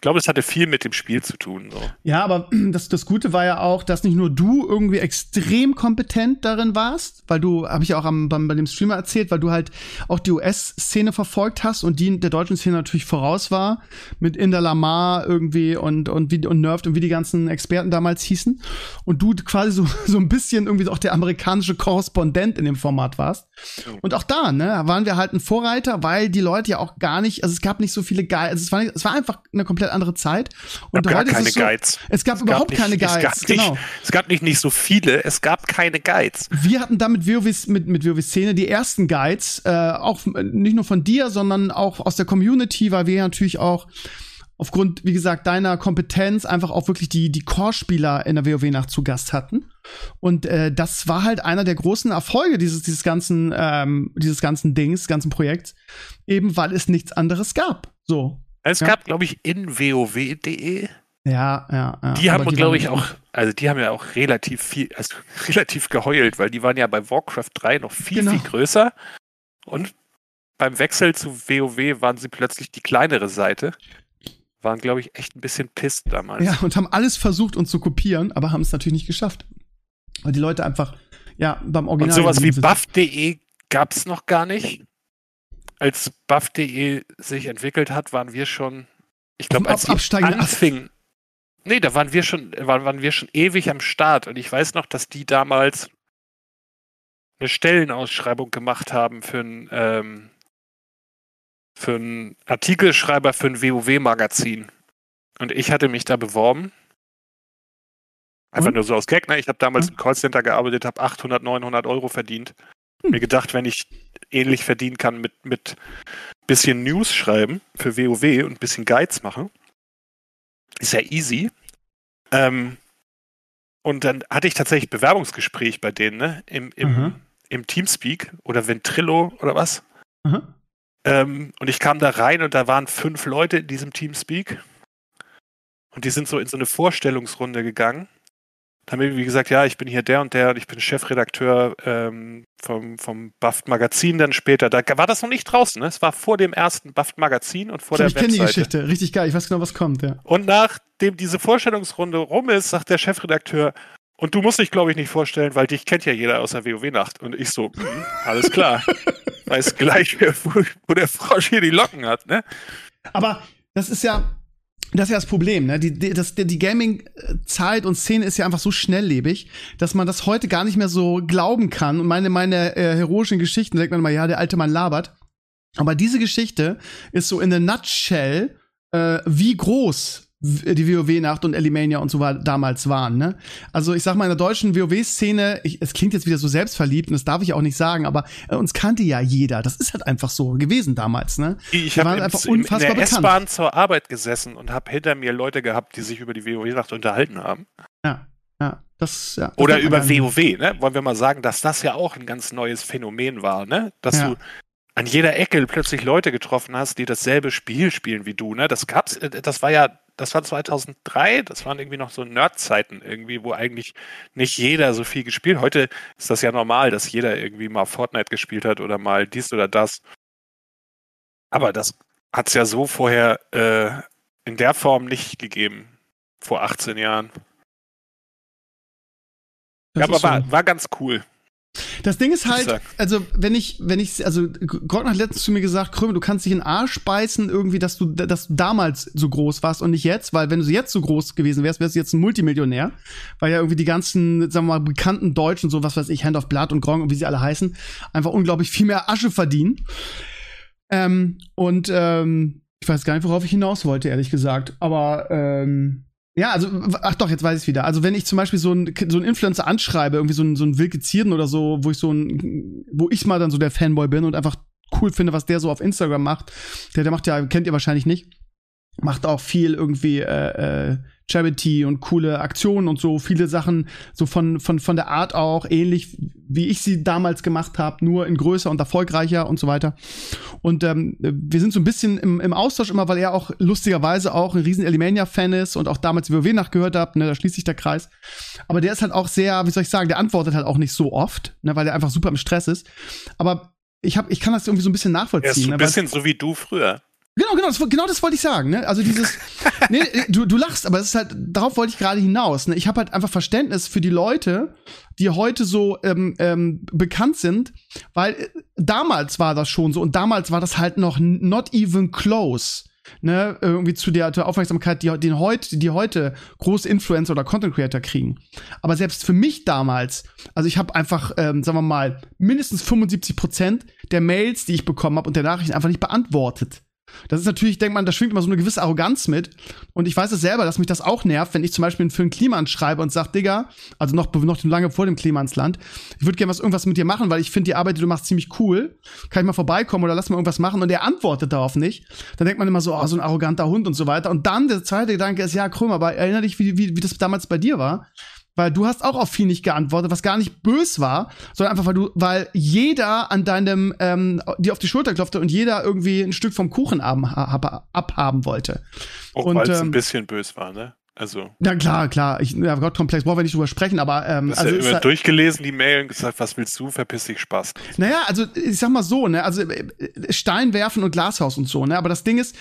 Ich glaube, es hatte viel mit dem Spiel zu tun. So.
Ja, aber das, das Gute war ja auch, dass nicht nur du irgendwie extrem kompetent darin warst, weil du, habe ich ja auch am, beim, bei dem Streamer erzählt, weil du halt auch die US-Szene verfolgt hast und die der deutschen Szene natürlich voraus war, mit Inder Lamar irgendwie und, und, wie, und Nerved und wie die ganzen Experten damals hießen. Und du quasi so, so ein bisschen irgendwie auch der amerikanische Korrespondent in dem Format warst. Und auch da, ne, waren wir halt ein Vorreiter, weil die Leute ja auch gar nicht, also es gab nicht so viele Guides, also es war, nicht, es war einfach eine komplett andere Zeit. Und
gab gar
heute ist
keine
es so,
Guides.
Es gab
Es
überhaupt
nicht-
keine
es
Guides,
gab nicht,
genau.
Es gab nicht, nicht so viele, es gab keine Guides.
Wir hatten damit WoW, mit, mit WoW-Szene die ersten Guides, äh, auch äh, nicht nur von dir, sondern auch aus der Community, weil wir natürlich auch aufgrund, wie gesagt, deiner Kompetenz einfach auch wirklich die, die Core-Spieler in der WoW-Nacht zu Gast hatten. Und äh, das war halt einer der großen Erfolge dieses, dieses ganzen, ähm, dieses ganzen Dings, ganzen Projekts, eben weil es nichts anderes gab. So.
Es
Ja.
gab, glaube ich, in WoW.de,
Ja, ja, ja.
die haben, glaube ich, auch, also die haben ja auch relativ viel, also relativ geheult, weil die waren ja bei Warcraft 3 noch viel,
Genau.
viel größer. Und beim Wechsel zu WoW waren sie plötzlich die kleinere Seite. Waren, glaube ich, echt ein bisschen pisst damals.
Ja, und haben alles versucht, uns zu kopieren, aber haben es natürlich nicht geschafft. Weil die Leute einfach, ja, beim
Und
Original.
sowas wie buff.de gab es noch gar nicht. Als buff.de sich entwickelt hat, waren wir schon, ich glaube, als
ab-
die anfingen. Nee, da waren wir schon, waren, waren wir schon ewig am Start. Und ich weiß noch, dass die damals eine Stellenausschreibung gemacht haben für ein, ähm, für einen Artikelschreiber für ein WoW-Magazin. Und ich hatte mich da beworben. Einfach
Und?
nur so aus Gag, ne? Ich habe damals
Hm?
im Callcenter gearbeitet, habe 800, 900 Euro verdient.
Hm.
Mir gedacht, wenn ich ähnlich verdienen kann mit, mit bisschen News schreiben für WoW und bisschen Guides machen, ist ja easy. Ähm, und dann hatte ich tatsächlich Bewerbungsgespräch bei denen, ne? Im, im,
Mhm.
im Teamspeak oder Ventrilo oder was.
Aha.
Ähm, und ich kam da rein und da waren fünf Leute in diesem Teamspeak. Und die sind so in so eine Vorstellungsrunde gegangen. Dann haben wir wie gesagt, ja, ich bin hier der und der und ich bin Chefredakteur ähm, vom, vom Buffed Magazin dann später. Da war das noch nicht draußen, ne? Es war vor dem ersten Buffed Magazin und vor
ich,
der
ich kenne die. Geschichte, richtig geil. Ich weiß genau, was kommt, ja.
Und nachdem diese Vorstellungsrunde rum ist, sagt der Chefredakteur, und du musst dich, glaube ich, nicht vorstellen, weil dich kennt ja jeder aus der WoW-Nacht. Und ich so, hm, alles klar. Weiß gleich, wo, wo der Frosch hier die Locken hat, ne?
Aber das ist ja, das ist ja das Problem, ne? Die, die, das, die Gaming-Zeit und Szene ist ja einfach so schnelllebig, dass man das heute gar nicht mehr so glauben kann. Und meine, meine äh, heroischen Geschichten, denkt man immer, ja, der alte Mann labert. Aber diese Geschichte ist so in a nutshell, äh, wie groß die WoW-Nacht und Elimania und so war, damals waren. Ne? Also ich sag mal, in der deutschen WoW-Szene, es klingt jetzt wieder so selbstverliebt und das darf ich auch nicht sagen, aber äh, uns kannte ja jeder. Das ist halt einfach so gewesen damals. Ne?
Ich habe
einfach
in
unfassbar
der
bekannt.
S-Bahn zur Arbeit gesessen und habe hinter mir Leute gehabt, die sich über die WoW-Nacht unterhalten haben.
Ja, ja. Das, ja, das
Oder über. WoW, ne? Wollen wir mal sagen, dass das ja auch ein ganz neues Phänomen war, ne? Dass
Ja.
du an jeder Ecke plötzlich Leute getroffen hast, die dasselbe Spiel spielen wie du, ne? Das gab's, äh, das war ja, das war 2003, das waren irgendwie noch so Nerd-Zeiten irgendwie, wo eigentlich nicht jeder so viel gespielt. Heute ist das ja normal, dass jeder irgendwie mal Fortnite gespielt hat oder mal dies oder das. Aber das hat's ja so vorher äh, in der Form nicht gegeben. Vor 18 Jahren.
Das
ja, aber war, war ganz cool.
Das Ding ist halt, also wenn ich, wenn ich, also Gott hat letztens zu mir gesagt, Krömer, du kannst dich in den Arsch beißen irgendwie, dass du, dass du damals so groß warst und nicht jetzt, weil wenn du jetzt so groß gewesen wärst, wärst du jetzt ein Multimillionär, weil ja irgendwie die ganzen, sagen wir mal, bekannten Deutschen, so was weiß ich, Hand of Blood und Gronk und wie sie alle heißen, einfach unglaublich viel mehr Asche verdienen. Ähm, und ähm, ich weiß gar nicht, worauf ich hinaus wollte, ehrlich gesagt, aber ähm, ja, also, ach doch, jetzt weiß ich wieder. Also, wenn ich zum Beispiel so einen so Influencer anschreibe, irgendwie so einen, so einen Wilke Zierden oder so, wo ich so ein, wo ich mal dann so der Fanboy bin und einfach cool finde, was der so auf Instagram macht. Der, der macht ja, kennt ihr wahrscheinlich nicht, macht auch viel irgendwie äh, äh, Charity und coole Aktionen und so, viele Sachen, so von, von, von der Art auch, ähnlich wie ich sie damals gemacht habe, nur in größer und erfolgreicher und so weiter. Und ähm, wir sind so ein bisschen im, im Austausch immer, weil er auch lustigerweise auch ein riesen Elimania-Fan ist und auch damals WoW nachgehört hat, ne, da schließt sich der Kreis. Aber der ist halt auch sehr, wie soll ich sagen, der antwortet halt auch nicht so oft, ne, weil er einfach super im Stress ist. Aber ich, hab, ich kann das irgendwie so ein bisschen
Er ist
nachvollziehen.
so ein
ne, weil-
bisschen so wie du früher.
Genau, genau, das, genau das wollte ich sagen. Ne? Also dieses, nee, du, du lachst, aber es ist halt, darauf wollte ich gerade hinaus. Ne? Ich habe halt einfach Verständnis für die Leute, die heute so ähm, ähm, bekannt sind, weil äh, damals war das schon so und damals war das halt noch not even close. Ne, irgendwie zu der, der Aufmerksamkeit, die, die, heute, die heute große Influencer oder Content Creator kriegen. Aber selbst für mich damals, also ich habe einfach, ähm, sagen wir mal, mindestens 75 Prozent der Mails, die ich bekommen habe und der Nachrichten einfach nicht beantwortet. Das ist natürlich, denkt man, da schwingt immer so eine gewisse Arroganz mit. Und ich weiß es selber, dass mich das auch nervt, wenn ich zum Beispiel für einen Kliman schreibe und sage, Digga, also noch, noch lange vor dem Klimansland, ich würde gerne was irgendwas mit dir machen, weil ich finde die Arbeit, die du machst, ziemlich cool. Kann ich mal vorbeikommen oder lass mal irgendwas machen? Und der antwortet darauf nicht. Dann denkt man immer so, oh, so ein arroganter Hund und so weiter. Und dann der zweite Gedanke ist, ja, Krömer, aber erinnere dich, wie, wie, wie das damals bei dir war. Weil du hast auch auf viel nicht geantwortet, was gar nicht bös war, sondern einfach, weil du, weil jeder an deinem, ähm, dir auf die Schulter klopfte und jeder irgendwie ein Stück vom Kuchen abhaben, wollte.
Auch
Und,
weil es
ähm,
ein bisschen bös war, ne? Also,
Ja, klar, klar. Ich, ja, Gott, komplex, brauchen wir nicht drüber sprechen, aber ähm,
hast
also
ja immer
halt-
durchgelesen, die Mail und gesagt, was willst du, verpiss dich, Spaß.
Naja, also ich sag mal so, ne, also äh, Stein werfen und Glashaus und so, ne, aber das Ding ist,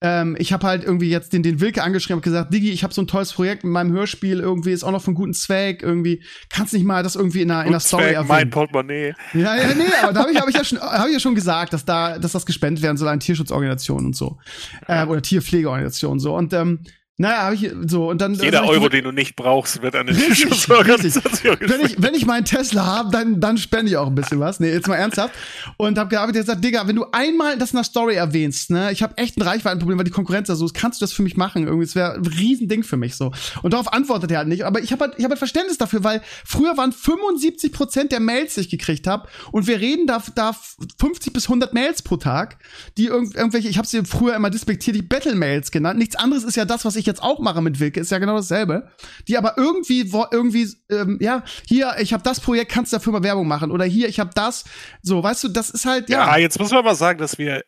ähm, ich habe halt irgendwie jetzt den, den Wilke angeschrieben und gesagt, Digi, ich habe so ein tolles Projekt mit meinem Hörspiel, irgendwie ist auch noch von gutem Zweck, irgendwie, kannst nicht mal das irgendwie in einer, in einer
Und
Story
Zweck,
erwähnen.
mein Portemonnaie.
Ja, ja, nee, aber da habe ich, hab ich, ja schon, hab ich ja schon gesagt, dass da, dass das gespendet werden soll an Tierschutzorganisationen und so. Äh, oder Tierpflegeorganisationen so. Und ähm, naja, habe ich so und dann.
Jeder
also ich-
Euro, den du nicht brauchst, wird an
Richtig,
Tierschutzorganisation
wenn ich, wenn ich meinen Tesla habe, dann, dann spende ich auch ein bisschen was. Nee, jetzt mal ernsthaft. Und habe gearbeitet gesagt, Digga, wenn du einmal das in der Story erwähnst, ne, ich habe echt ein Reichweitenproblem, weil die Konkurrenz da so ist, kannst du das für mich machen? Irgendwie, es wäre ein Riesending für mich so. Und darauf antwortet er halt nicht. Aber ich habe halt, ich hab halt Verständnis dafür, weil früher waren 75 Prozent der Mails, die ich gekriegt habe, und wir reden da, da 50 bis 100 Mails pro Tag, die irgend, irgendwelche, ich habe sie früher immer despektiert, die Battle-Mails genannt. Nichts anderes ist ja das, was ich jetzt auch mache mit Wilke, ist ja genau dasselbe. Die aber irgendwie, wo- irgendwie, ähm, ja, hier, ich habe das Projekt, kannst du dafür mal Werbung machen. Oder hier, ich habe das. So, weißt du, das ist halt,
Ja,
ja.
jetzt muss man mal sagen, dass wir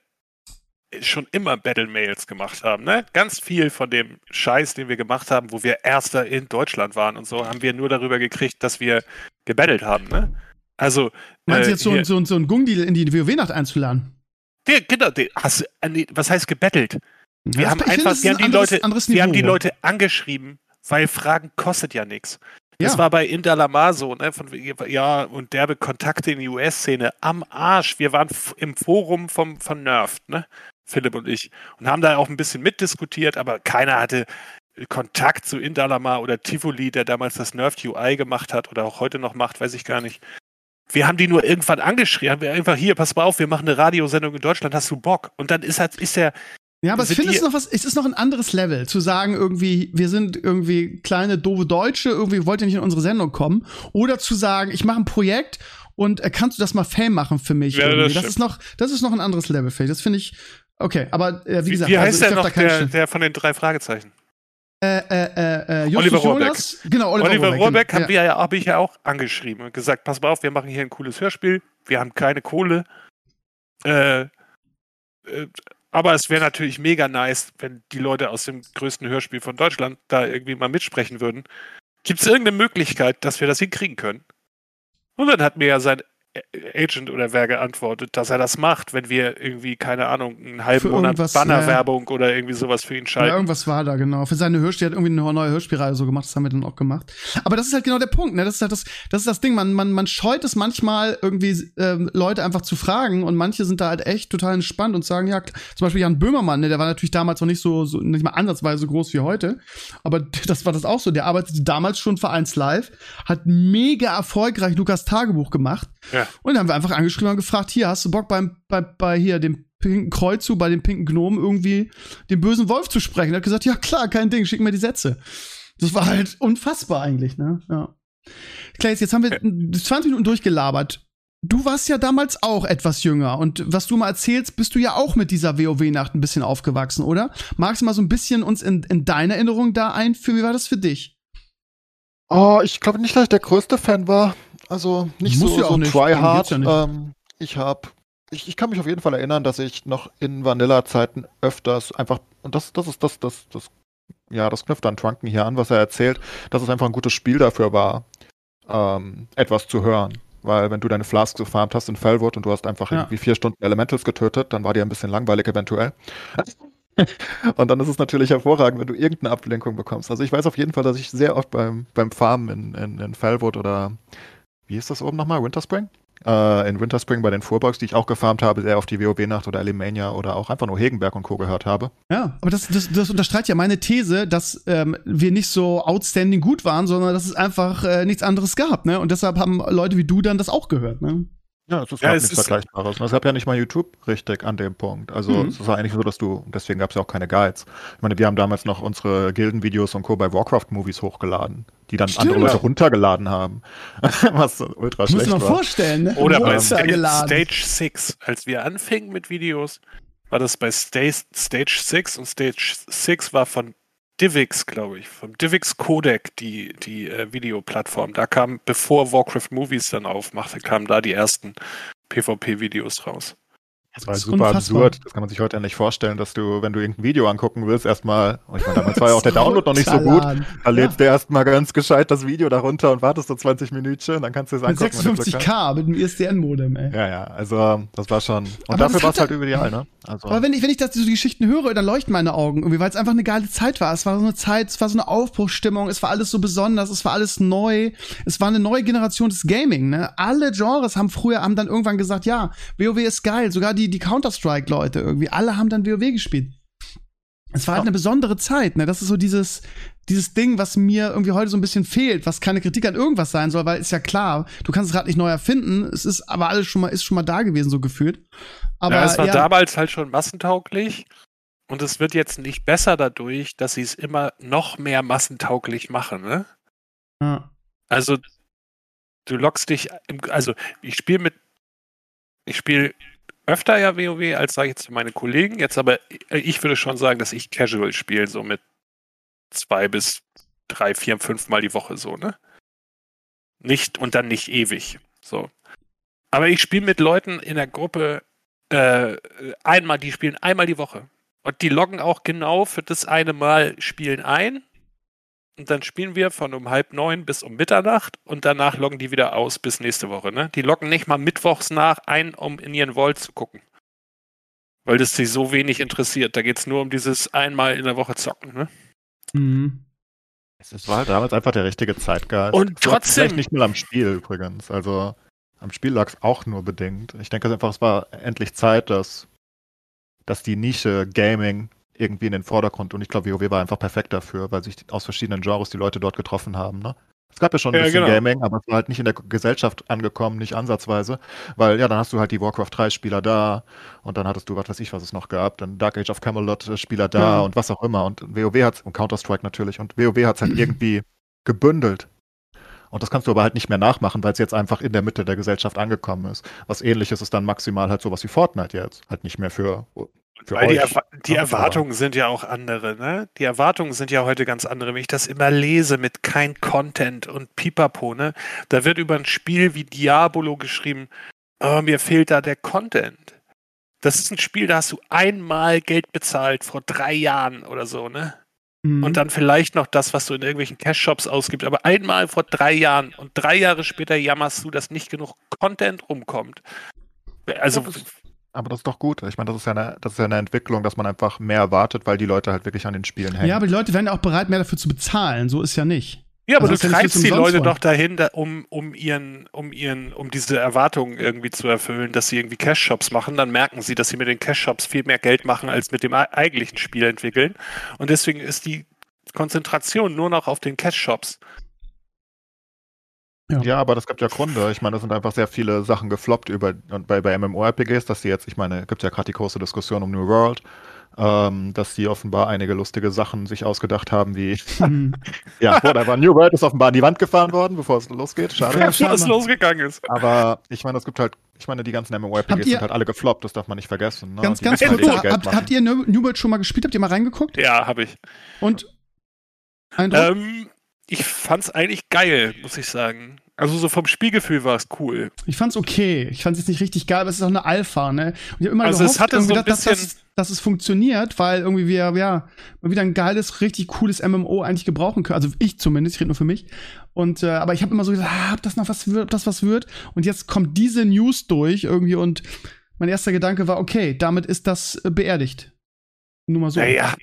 schon immer Battle Mails gemacht haben. Ne? Ganz viel von dem Scheiß, den wir gemacht haben, wo wir Erster in Deutschland waren und so, haben wir nur darüber gekriegt, dass wir gebettelt haben. Ne? Also.
Meinst du äh, jetzt so, so, so einen Gungdeal in die WoW-Nacht einzuladen?
Der, genau, der, hast, äh, was heißt gebettelt? Wir ja, haben einfach, wir, haben die, anderes, Leute, anderes wir haben die Leute angeschrieben, weil Fragen kostet ja nichts. Das ja. war bei Indalamar so, ne? Von, ja, und derbe Kontakte in die US-Szene am Arsch. Wir waren im Forum vom, von Nerft, ne? Philipp und ich. Und haben da auch ein bisschen mitdiskutiert, aber keiner hatte Kontakt zu Indalamar oder Tivoli, der damals das Nerft UI gemacht hat oder auch heute noch macht, weiß ich gar nicht. Wir haben die nur irgendwann angeschrieben, haben wir einfach hier, pass mal auf, wir machen eine Radiosendung in Deutschland, hast du Bock? Und dann ist halt, ist der,
ja, aber ich finde es noch was, es ist noch ein anderes Level, zu sagen, irgendwie, wir sind irgendwie kleine, doofe Deutsche, irgendwie wollt ihr nicht in unsere Sendung kommen. Oder zu sagen, ich mache ein Projekt und äh, kannst du das mal Fame machen für mich? Ja, das, das ist noch, das ist noch ein anderes Level, finde ich. Das finde ich, okay, aber äh, wie gesagt,
wie, wie heißt also, der noch, der, der von den drei Fragezeichen?
Äh, äh, äh,
Oliver Rohrbeck.
Genau,
Oliver, Oliver Rohrbeck, haben ja. wir ja, habe ich ja auch angeschrieben und gesagt, pass mal auf, wir machen hier ein cooles Hörspiel, wir haben keine Kohle. Äh, äh aber es wäre natürlich mega nice, wenn die Leute aus dem größten Hörspiel von Deutschland da irgendwie mal mitsprechen würden. Gibt es irgendeine Möglichkeit, dass wir das hinkriegen können? Und dann hat mir ja sein Agent oder wer geantwortet, dass er das macht, wenn wir irgendwie, keine Ahnung, einen halben für Monat Bannerwerbung ja. oder irgendwie sowas für ihn schalten. Ja,
irgendwas war da, genau. Für seine Hörspiel, hat irgendwie eine neue Hörspielreihe so gemacht, das haben wir dann auch gemacht. Aber das ist halt genau der Punkt, ne? Das ist halt das, das ist das Ding, man, man, man scheut es manchmal irgendwie ähm, Leute einfach zu fragen und manche sind da halt echt total entspannt und sagen, ja, zum Beispiel Jan Böhmermann, ne, der war natürlich damals noch nicht so, so nicht mal ansatzweise so groß wie heute, aber das war das auch so. Der arbeitete damals schon für 1 Live, hat mega erfolgreich Lukas Tagebuch gemacht ja. Und dann haben wir einfach angeschrieben und gefragt, hier, hast du Bock beim, bei, bei hier dem pinken Kreuz zu, bei dem pinken Gnomen irgendwie den bösen Wolf zu sprechen? Er hat gesagt, ja klar, kein Ding, schick mir die Sätze. Das war halt unfassbar eigentlich, ne? Ja. Klaes, jetzt haben wir 20 Minuten durchgelabert. Du warst ja damals auch etwas jünger und was du mal erzählst, bist du ja auch mit dieser WoW-Nacht ein bisschen aufgewachsen, oder? Magst du mal so ein bisschen uns in, in deine Erinnerung da einführen? Wie war das für dich?
Oh, ich glaube nicht, dass ich der größte Fan war. Also nicht Muss so, ja so nicht. tryhard. Ja ähm, ich habe, ich, ich kann mich auf jeden Fall erinnern, dass ich noch in Vanilla-Zeiten öfters einfach, und das, das ist das, das, das, ja, das knüpft an Trunken hier an, was er erzählt, dass es einfach ein gutes Spiel dafür war, ähm, etwas zu hören. Weil wenn du deine Flasks gefarmt hast in Fellwood und du hast einfach ja. irgendwie vier Stunden Elementals getötet, dann war dir ein bisschen langweilig eventuell. Und dann ist es natürlich hervorragend, wenn du irgendeine Ablenkung bekommst. Also ich weiß auf jeden Fall, dass ich sehr oft beim, beim Farmen in, in, in Fellwood oder wie ist das oben nochmal? Winterspring? Äh, in Winterspring bei den Fuhrbox, die ich auch gefarmt habe, sehr auf die WoW-Nacht oder Alimania oder auch einfach nur Hegenberg und Co. gehört habe.
Ja, aber das, das, das unterstreicht ja meine These, dass ähm, wir nicht so outstanding gut waren, sondern dass es einfach äh, nichts anderes gab, ne? Und deshalb haben Leute wie du dann das auch gehört, ne?
Ja, es ist ja, nichts Vergleichbares. Es gab ja nicht mal YouTube richtig an dem Punkt. Also mhm. es ist eigentlich so, dass du, deswegen gab es ja auch keine Guides. Ich meine, wir haben damals noch unsere Gildenvideos und Co. bei Warcraft-Movies hochgeladen, die dann Stimmt. andere Leute runtergeladen haben. Was ultra schlecht war. Muss man
vorstellen, ne?
Oder bei Stage 6, als wir anfingen mit Videos, war das bei Stage, Stage 6 und Stage 6 war von Divix, glaube ich, vom Divix Codec, die, die äh, Videoplattform. Da kam, bevor Warcraft Movies dann aufmachte, kamen da die ersten PvP-Videos raus.
Das war super unfassbar. absurd. Das kann man sich heute ja nicht vorstellen, dass du, wenn du irgendein Video angucken willst, erstmal, ich meine, damals war ja auch der Download noch nicht so gut. Da lädst ja. du erstmal ganz gescheit das Video darunter und wartest so 20 Minütchen, dann kannst du es angucken.
Mit 56k mit dem ISDN-Modem, ey.
Ja, ja, also das war schon. Und aber dafür war es halt ideal, ne?
Also. Aber wenn ich, wenn ich das, so die Geschichten höre, dann leuchten meine Augen irgendwie, weil es einfach eine geile Zeit war. Es war so eine Zeit, es war so eine Aufbruchsstimmung, es war alles so besonders, es war alles neu, es war eine neue Generation des Gaming, ne? Alle Genres haben früher, haben dann irgendwann gesagt, ja, WoW ist geil, sogar die, die Counter-Strike Counter-Strike-Leute irgendwie. Alle haben dann WoW gespielt. Es war halt eine besondere Zeit, ne? Das ist so dieses, dieses Ding, was mir irgendwie heute so ein bisschen fehlt, was keine Kritik an irgendwas sein soll, weil ist ja klar, du kannst es gerade nicht neu erfinden. Es ist aber alles schon mal, ist schon mal da gewesen, so gefühlt. Aber
ja, es war ja, damals halt schon massentauglich. Und es wird jetzt nicht besser dadurch, dass sie es immer noch mehr massentauglich machen, ne? Ja. Also, du lockst dich, im, also ich spiele mit, ich spiele öfter ja WoW als sage ich jetzt meine Kollegen. Jetzt aber, äh, ich würde schon sagen, dass ich Casual spiele, so mit zwei bis drei, vier, fünf Mal die Woche so, ne? Nicht und dann nicht ewig. So. Aber ich spiele mit Leuten in der Gruppe äh, einmal, die spielen einmal die Woche. Und die loggen auch genau für das eine Mal Spielen ein. Und dann spielen wir von um halb neun bis um Mitternacht und danach loggen die wieder aus bis nächste Woche. Ne? Die loggen nicht mal mittwochs nach ein, um in ihren Vault zu gucken. Weil das sie so wenig interessiert. Da geht es nur um dieses einmal in der Woche zocken. Ne?
Mhm.
Es war halt damals einfach der richtige Zeitgeist.
Und trotzdem-
nicht mal am Spiel übrigens. Also am Spiel lag es auch nur bedingt. Ich denke einfach, es war endlich Zeit, dass, dass die Nische Gaming irgendwie in den Vordergrund und ich glaube, WoW war einfach perfekt dafür, weil sich aus verschiedenen Genres die Leute dort getroffen haben. Ne? Es gab ja schon ein
Ja,
bisschen
genau.
Gaming, aber es war halt nicht in der Gesellschaft angekommen, nicht ansatzweise, weil ja, dann hast du halt die Warcraft 3 Spieler da und dann hattest du, was weiß ich, was es noch gab, dann Dark Age of Camelot äh, Spieler da
Ja.
und was auch immer und WoW hat und Counter-Strike natürlich und WoW hat es halt irgendwie gebündelt. Und das kannst du aber halt nicht mehr nachmachen, weil es jetzt einfach in der Mitte der Gesellschaft angekommen ist. Was ähnliches ist dann maximal halt sowas wie Fortnite jetzt. Halt nicht mehr für
Weil die. Erwa die Erwartungen sind ja auch andere, ne? Die Erwartungen sind ja heute ganz andere. Wenn ich das immer lese mit kein Content und Pipapo, ne? Da wird über ein Spiel wie Diabolo geschrieben, oh, mir fehlt da der Content. Das ist ein Spiel, da hast du einmal Geld bezahlt vor drei Jahren oder so, ne?
Mhm.
Und dann vielleicht noch das, was du in irgendwelchen Cash-Shops ausgibst, aber einmal vor drei Jahren und drei Jahre später jammerst du, dass nicht genug Content rumkommt. Also,
Ja, Aber das ist doch gut. Ich meine, das ist ja eine, das ist ja eine Entwicklung, dass man einfach mehr erwartet, weil die Leute halt wirklich an den Spielen hängen.
Ja, aber die Leute werden ja auch bereit, mehr dafür zu bezahlen. So ist ja nicht.
Ja, aber
Also
du treibst die Leute
wollen.
doch dahin, da, um, um ihren, um ihren, um diese Erwartungen irgendwie zu erfüllen, dass sie irgendwie Cash-Shops machen, dann merken sie, dass sie mit den Cash-Shops viel mehr Geld machen, als mit dem ei- eigentlichen Spiel entwickeln. Und deswegen ist die Konzentration nur noch auf den Cash-Shops.
Ja, aber das gibt ja Gründe. Ich meine, es sind einfach sehr viele Sachen gefloppt über und bei, bei MMORPGs, dass die jetzt, ich meine, gibt ja gerade die große Diskussion um New World, ähm, dass die offenbar einige lustige Sachen sich ausgedacht haben, wie,
Mhm.
ja, whatever, New World ist offenbar an die Wand gefahren worden, bevor es losgeht. Schade.
Ja,
Ja,
schade.
was losgegangen ist.
Aber ich meine, es gibt halt, ich meine, die ganzen MMORPGs sind halt alle gefloppt, das darf man nicht vergessen. Ne?
Ganz, ganz kurz,
Geld
habt, habt ihr New New World schon mal gespielt? Habt ihr mal reingeguckt?
Ja, habe ich.
Und Eindruck?
Ähm, ich fand's eigentlich geil, muss ich sagen. Also so vom Spielgefühl war es cool.
Ich fand's okay. Ich fand's jetzt nicht richtig geil, aber es ist auch eine Alpha, ne? Und ich habe immer
Also es
gehofft,
hatte
irgendwie,
so ein
dass, dass,
bisschen-
dass, dass es funktioniert, weil irgendwie wir, ja, mal wieder ein geiles, richtig cooles MMO eigentlich gebrauchen können. Also ich zumindest, ich rede nur für mich. Und, äh, aber ich habe immer so gesagt, ah, ob das noch was wird, ob das was wird. Und jetzt kommt diese News durch irgendwie und mein erster Gedanke war, okay, damit ist das äh, beerdigt. Nur mal so.
Naja,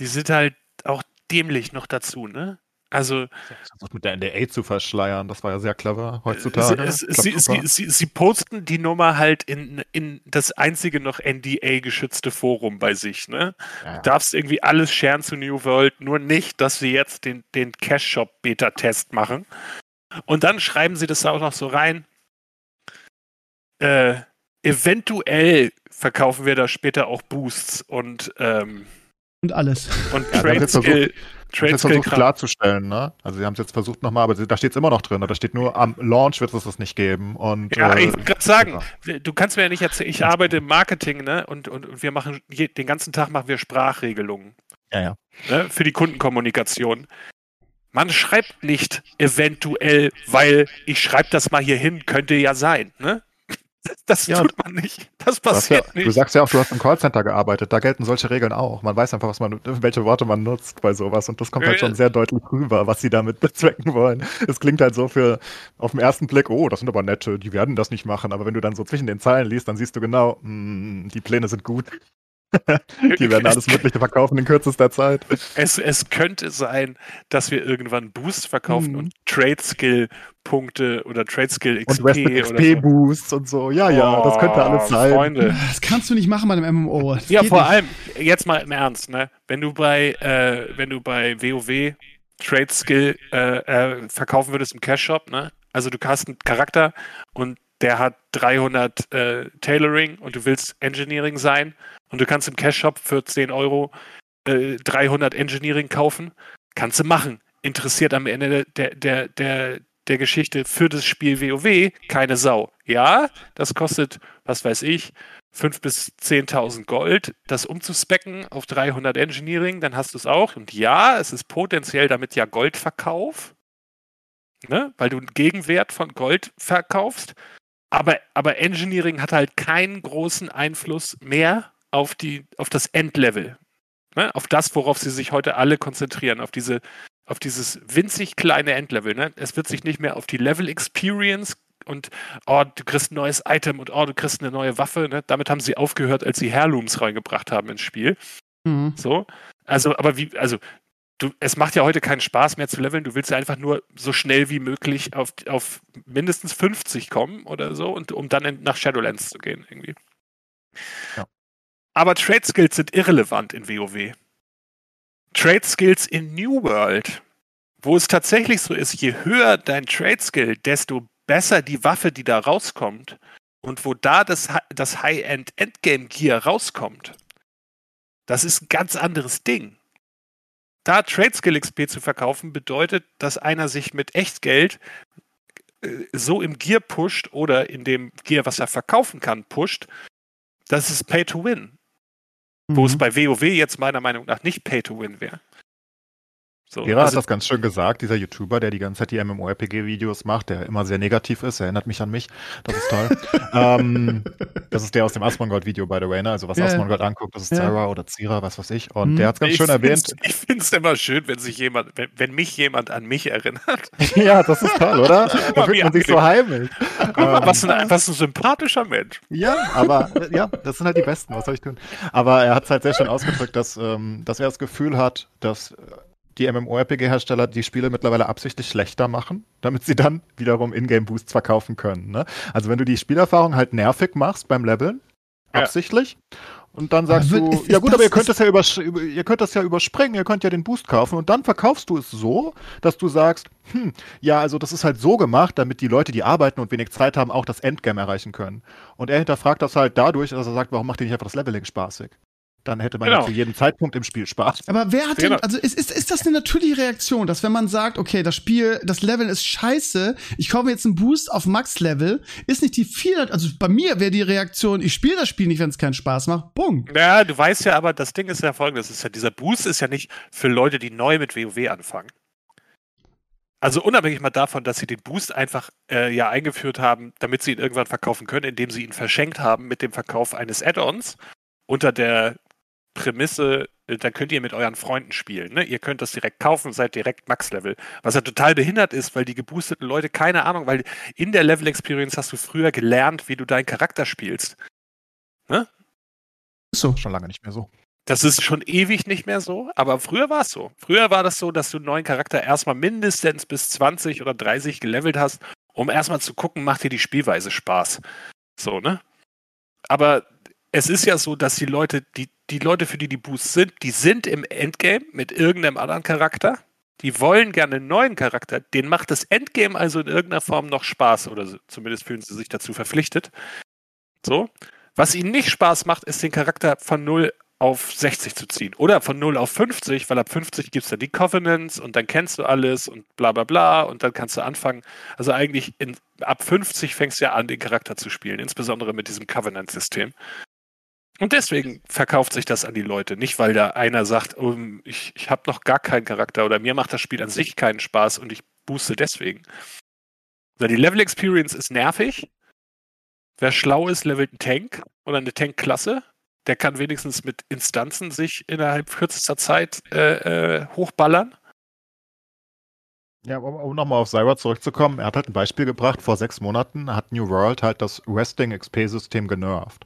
die sind halt auch dämlich noch dazu, ne? Also
Versucht mit der NDA zu verschleiern, das war ja sehr clever heutzutage.
Sie,
Klappt
sie,
super.
sie, sie, sie posten die Nummer halt in, in das einzige noch NDA-geschützte Forum bei sich, ne?
Ja, ja.
Darfst irgendwie alles scheren zu New World, nur nicht, dass sie jetzt den, den Cash-Shop-Beta-Test machen. Und dann schreiben sie das auch noch so rein. Äh, eventuell verkaufen wir da später auch Boosts und, ähm,
Und alles.
und
Ja,
Trade
jetzt
Skill. Trade
jetzt versucht klarzustellen, ne? Also sie haben es jetzt versucht nochmal, aber da steht es immer noch drin. Da steht nur, am Launch wird es das nicht geben. Und,
Ja,
äh,
ich wollte gerade sagen,
ja.
du kannst mir ja nicht erzählen, ich arbeite im Marketing, ne? Und, und, und wir machen den ganzen Tag machen wir Sprachregelungen
Ja, ja.
ne? für die Kundenkommunikation. Man schreibt nicht eventuell, weil ich schreibe das mal hier hin, könnte ja sein, ne? Das
Ja,
tut man nicht. Das
hast ja,
passiert
du
nicht.
sagst ja auch, du hast im Callcenter gearbeitet. Da gelten solche Regeln auch. Man weiß einfach, was man, welche Worte man nutzt bei sowas. Und das kommt halt schon sehr deutlich rüber, was sie damit bezwecken wollen. Es klingt halt so für auf den ersten Blick, oh, das sind aber nette, die werden das nicht machen. Aber wenn du dann so zwischen den Zeilen liest, dann siehst du genau, mm, die Pläne sind gut. Die werden alles Mögliche verkaufen in kürzester Zeit.
Es, es könnte sein, dass wir irgendwann Boost verkaufen
Mhm.
und Trade Skill Punkte oder Trade Skill
Und
XP
Western
oder so.
XP-Boosts und so. Ja, ja, das könnte alles
Oh,
sein.
Freunde.
Das kannst du nicht machen bei einem MMO. Das
Ja, vor
nicht.
allem, jetzt mal im Ernst, ne? Wenn du bei, äh, wenn du bei WoW Trade Skill äh, äh, verkaufen würdest im Cash Shop, ne? Also du hast einen Charakter und der hat 300 äh, Tailoring und du willst Engineering sein und du kannst im Cash Shop für 10 Euro äh, 300 Engineering kaufen, kannst du machen. Interessiert am Ende der, der, der, der Geschichte für das Spiel WoW keine Sau. Ja, das kostet, was weiß ich, 5.000 bis 10.000 Gold, das umzuspecken auf 300 Engineering, dann hast du es auch. Und ja, es ist potenziell damit ja Goldverkauf, ne? weil du einen Gegenwert von Gold verkaufst. Aber, aber Engineering hat halt keinen großen Einfluss mehr auf, die, auf das Endlevel. Ne? Auf das, worauf sie sich heute alle konzentrieren, auf diese auf dieses winzig kleine Endlevel. Ne? Es wird sich nicht mehr auf die Level Experience und oh, du kriegst ein neues Item und oh, du kriegst eine neue Waffe. Ne? Damit haben sie aufgehört, als sie Heirlooms reingebracht haben ins Spiel. Mhm. So. Also, aber wie, also, du, es macht ja heute keinen Spaß mehr zu leveln. Du willst ja einfach nur so schnell wie möglich auf, auf mindestens 50 kommen oder so, und um dann in, nach Shadowlands zu gehen, irgendwie. Ja. Aber Trade Skills sind irrelevant in WoW. Trade Skills in New World, wo es tatsächlich so ist, je höher dein Trade Skill, desto besser die Waffe, die da rauskommt und wo da das, das High-End Endgame Gear rauskommt. Das ist ein ganz anderes Ding. Da Trade Skill XP zu verkaufen, bedeutet, dass einer sich mit Echtgeld äh, so im Gear pusht oder in dem Gear, was er verkaufen kann, pusht, das ist Pay to Win. Wo es mhm. bei WoW jetzt meiner Meinung nach nicht Pay to Win wäre.
So, Gera also, hat das ganz schön gesagt, dieser YouTuber, der die ganze Zeit die MMORPG-Videos macht, der immer sehr negativ ist, erinnert mich an mich. Das ist toll. ähm, das ist der aus dem Asmongold-Video, by the way, ne? Also was ja. Asmongold anguckt, das ist ja. Zara oder Zira, was weiß ich. Und mhm. der hat es ganz ich schön erwähnt.
Ich finde es immer schön, wenn sich jemand, wenn, wenn, mich jemand an mich erinnert.
ja, das ist toll, oder? Da fühlt man sich so heimisch.
Guck mal, was ein, ähm, was ein sympathischer Mensch.
Ja, aber ja, das sind halt die Besten, was soll ich tun? Aber er hat es halt sehr schön ausgedrückt, dass, ähm, dass er das Gefühl hat, dass die MMORPG-Hersteller die Spiele mittlerweile absichtlich schlechter machen, damit sie dann wiederum Ingame-Boosts verkaufen können. Ne? Also wenn du die Spielerfahrung halt nervig machst beim Leveln, ja. absichtlich, und dann sagst wird, du, ist, ja gut, aber ihr könnt, das ja über, ihr könnt das ja überspringen, ihr könnt ja den Boost kaufen und dann verkaufst du es so, dass du sagst, hm, ja, also das ist halt so gemacht, damit die Leute, die arbeiten und wenig Zeit haben, auch das Endgame erreichen können. Und er hinterfragt das halt dadurch, dass er sagt, warum macht ihr nicht einfach das Leveling spaßig? Dann hätte man genau. ja zu jedem Zeitpunkt im Spiel Spaß.
Aber wer hat genau. denn, also ist, ist, ist das eine natürliche Reaktion, dass wenn man sagt, okay, das Spiel, das Level ist scheiße, ich kaufe jetzt einen Boost auf Max-Level, ist nicht die viel, also bei mir wäre die Reaktion, ich spiele das Spiel nicht, wenn es keinen Spaß macht, Punkt.
Ja, du weißt ja aber, das Ding ist ja folgendes, ist ja, dieser Boost ist ja nicht für Leute, die neu mit WoW anfangen. Also unabhängig mal davon, dass sie den Boost einfach äh, ja eingeführt haben, damit sie ihn irgendwann verkaufen können, indem sie ihn verschenkt haben mit dem Verkauf eines Add-ons unter der Prämisse, äh, dann könnt ihr mit euren Freunden spielen. Ne? Ihr könnt das direkt kaufen, seid direkt Max-Level. Was ja total behindert ist, weil die geboosteten Leute, keine Ahnung, weil in der Level-Experience hast du früher gelernt, wie du deinen Charakter spielst. Ne?
Ist so. Schon lange nicht mehr so.
Das ist schon ewig nicht mehr so, aber früher war es so. Früher war das so, dass du einen neuen Charakter erstmal mindestens bis 20 oder 30 gelevelt hast, um erstmal zu gucken, macht dir die Spielweise Spaß. So, ne? Aber es ist ja so, dass die Leute, die, die Leute, für die die Boosts sind, die sind im Endgame mit irgendeinem anderen Charakter. Die wollen gerne einen neuen Charakter. Den macht das Endgame also in irgendeiner Form noch Spaß oder zumindest fühlen sie sich dazu verpflichtet. So. Was ihnen nicht Spaß macht, ist den Charakter von 0 auf 60 zu ziehen. Oder von 0 auf 50, weil ab 50 gibt es dann die Covenants und dann kennst du alles und bla bla bla und dann kannst du anfangen. Also eigentlich in, ab 50 fängst du ja an, den Charakter zu spielen, insbesondere mit diesem Covenant-System. Und deswegen verkauft sich das an die Leute. Nicht, weil da einer sagt, oh, ich, ich habe noch gar keinen Charakter oder mir macht das Spiel an sich keinen Spaß und ich booste deswegen. Die Level Experience ist nervig. Wer schlau ist, levelt einen Tank oder eine Tank-Klasse. Der kann wenigstens mit Instanzen sich innerhalb kürzester Zeit äh, äh, hochballern.
Ja, um, nochmal auf Cyber zurückzukommen, er hat halt ein Beispiel gebracht, vor sechs Monaten hat New World halt das Resting XP-System genervt.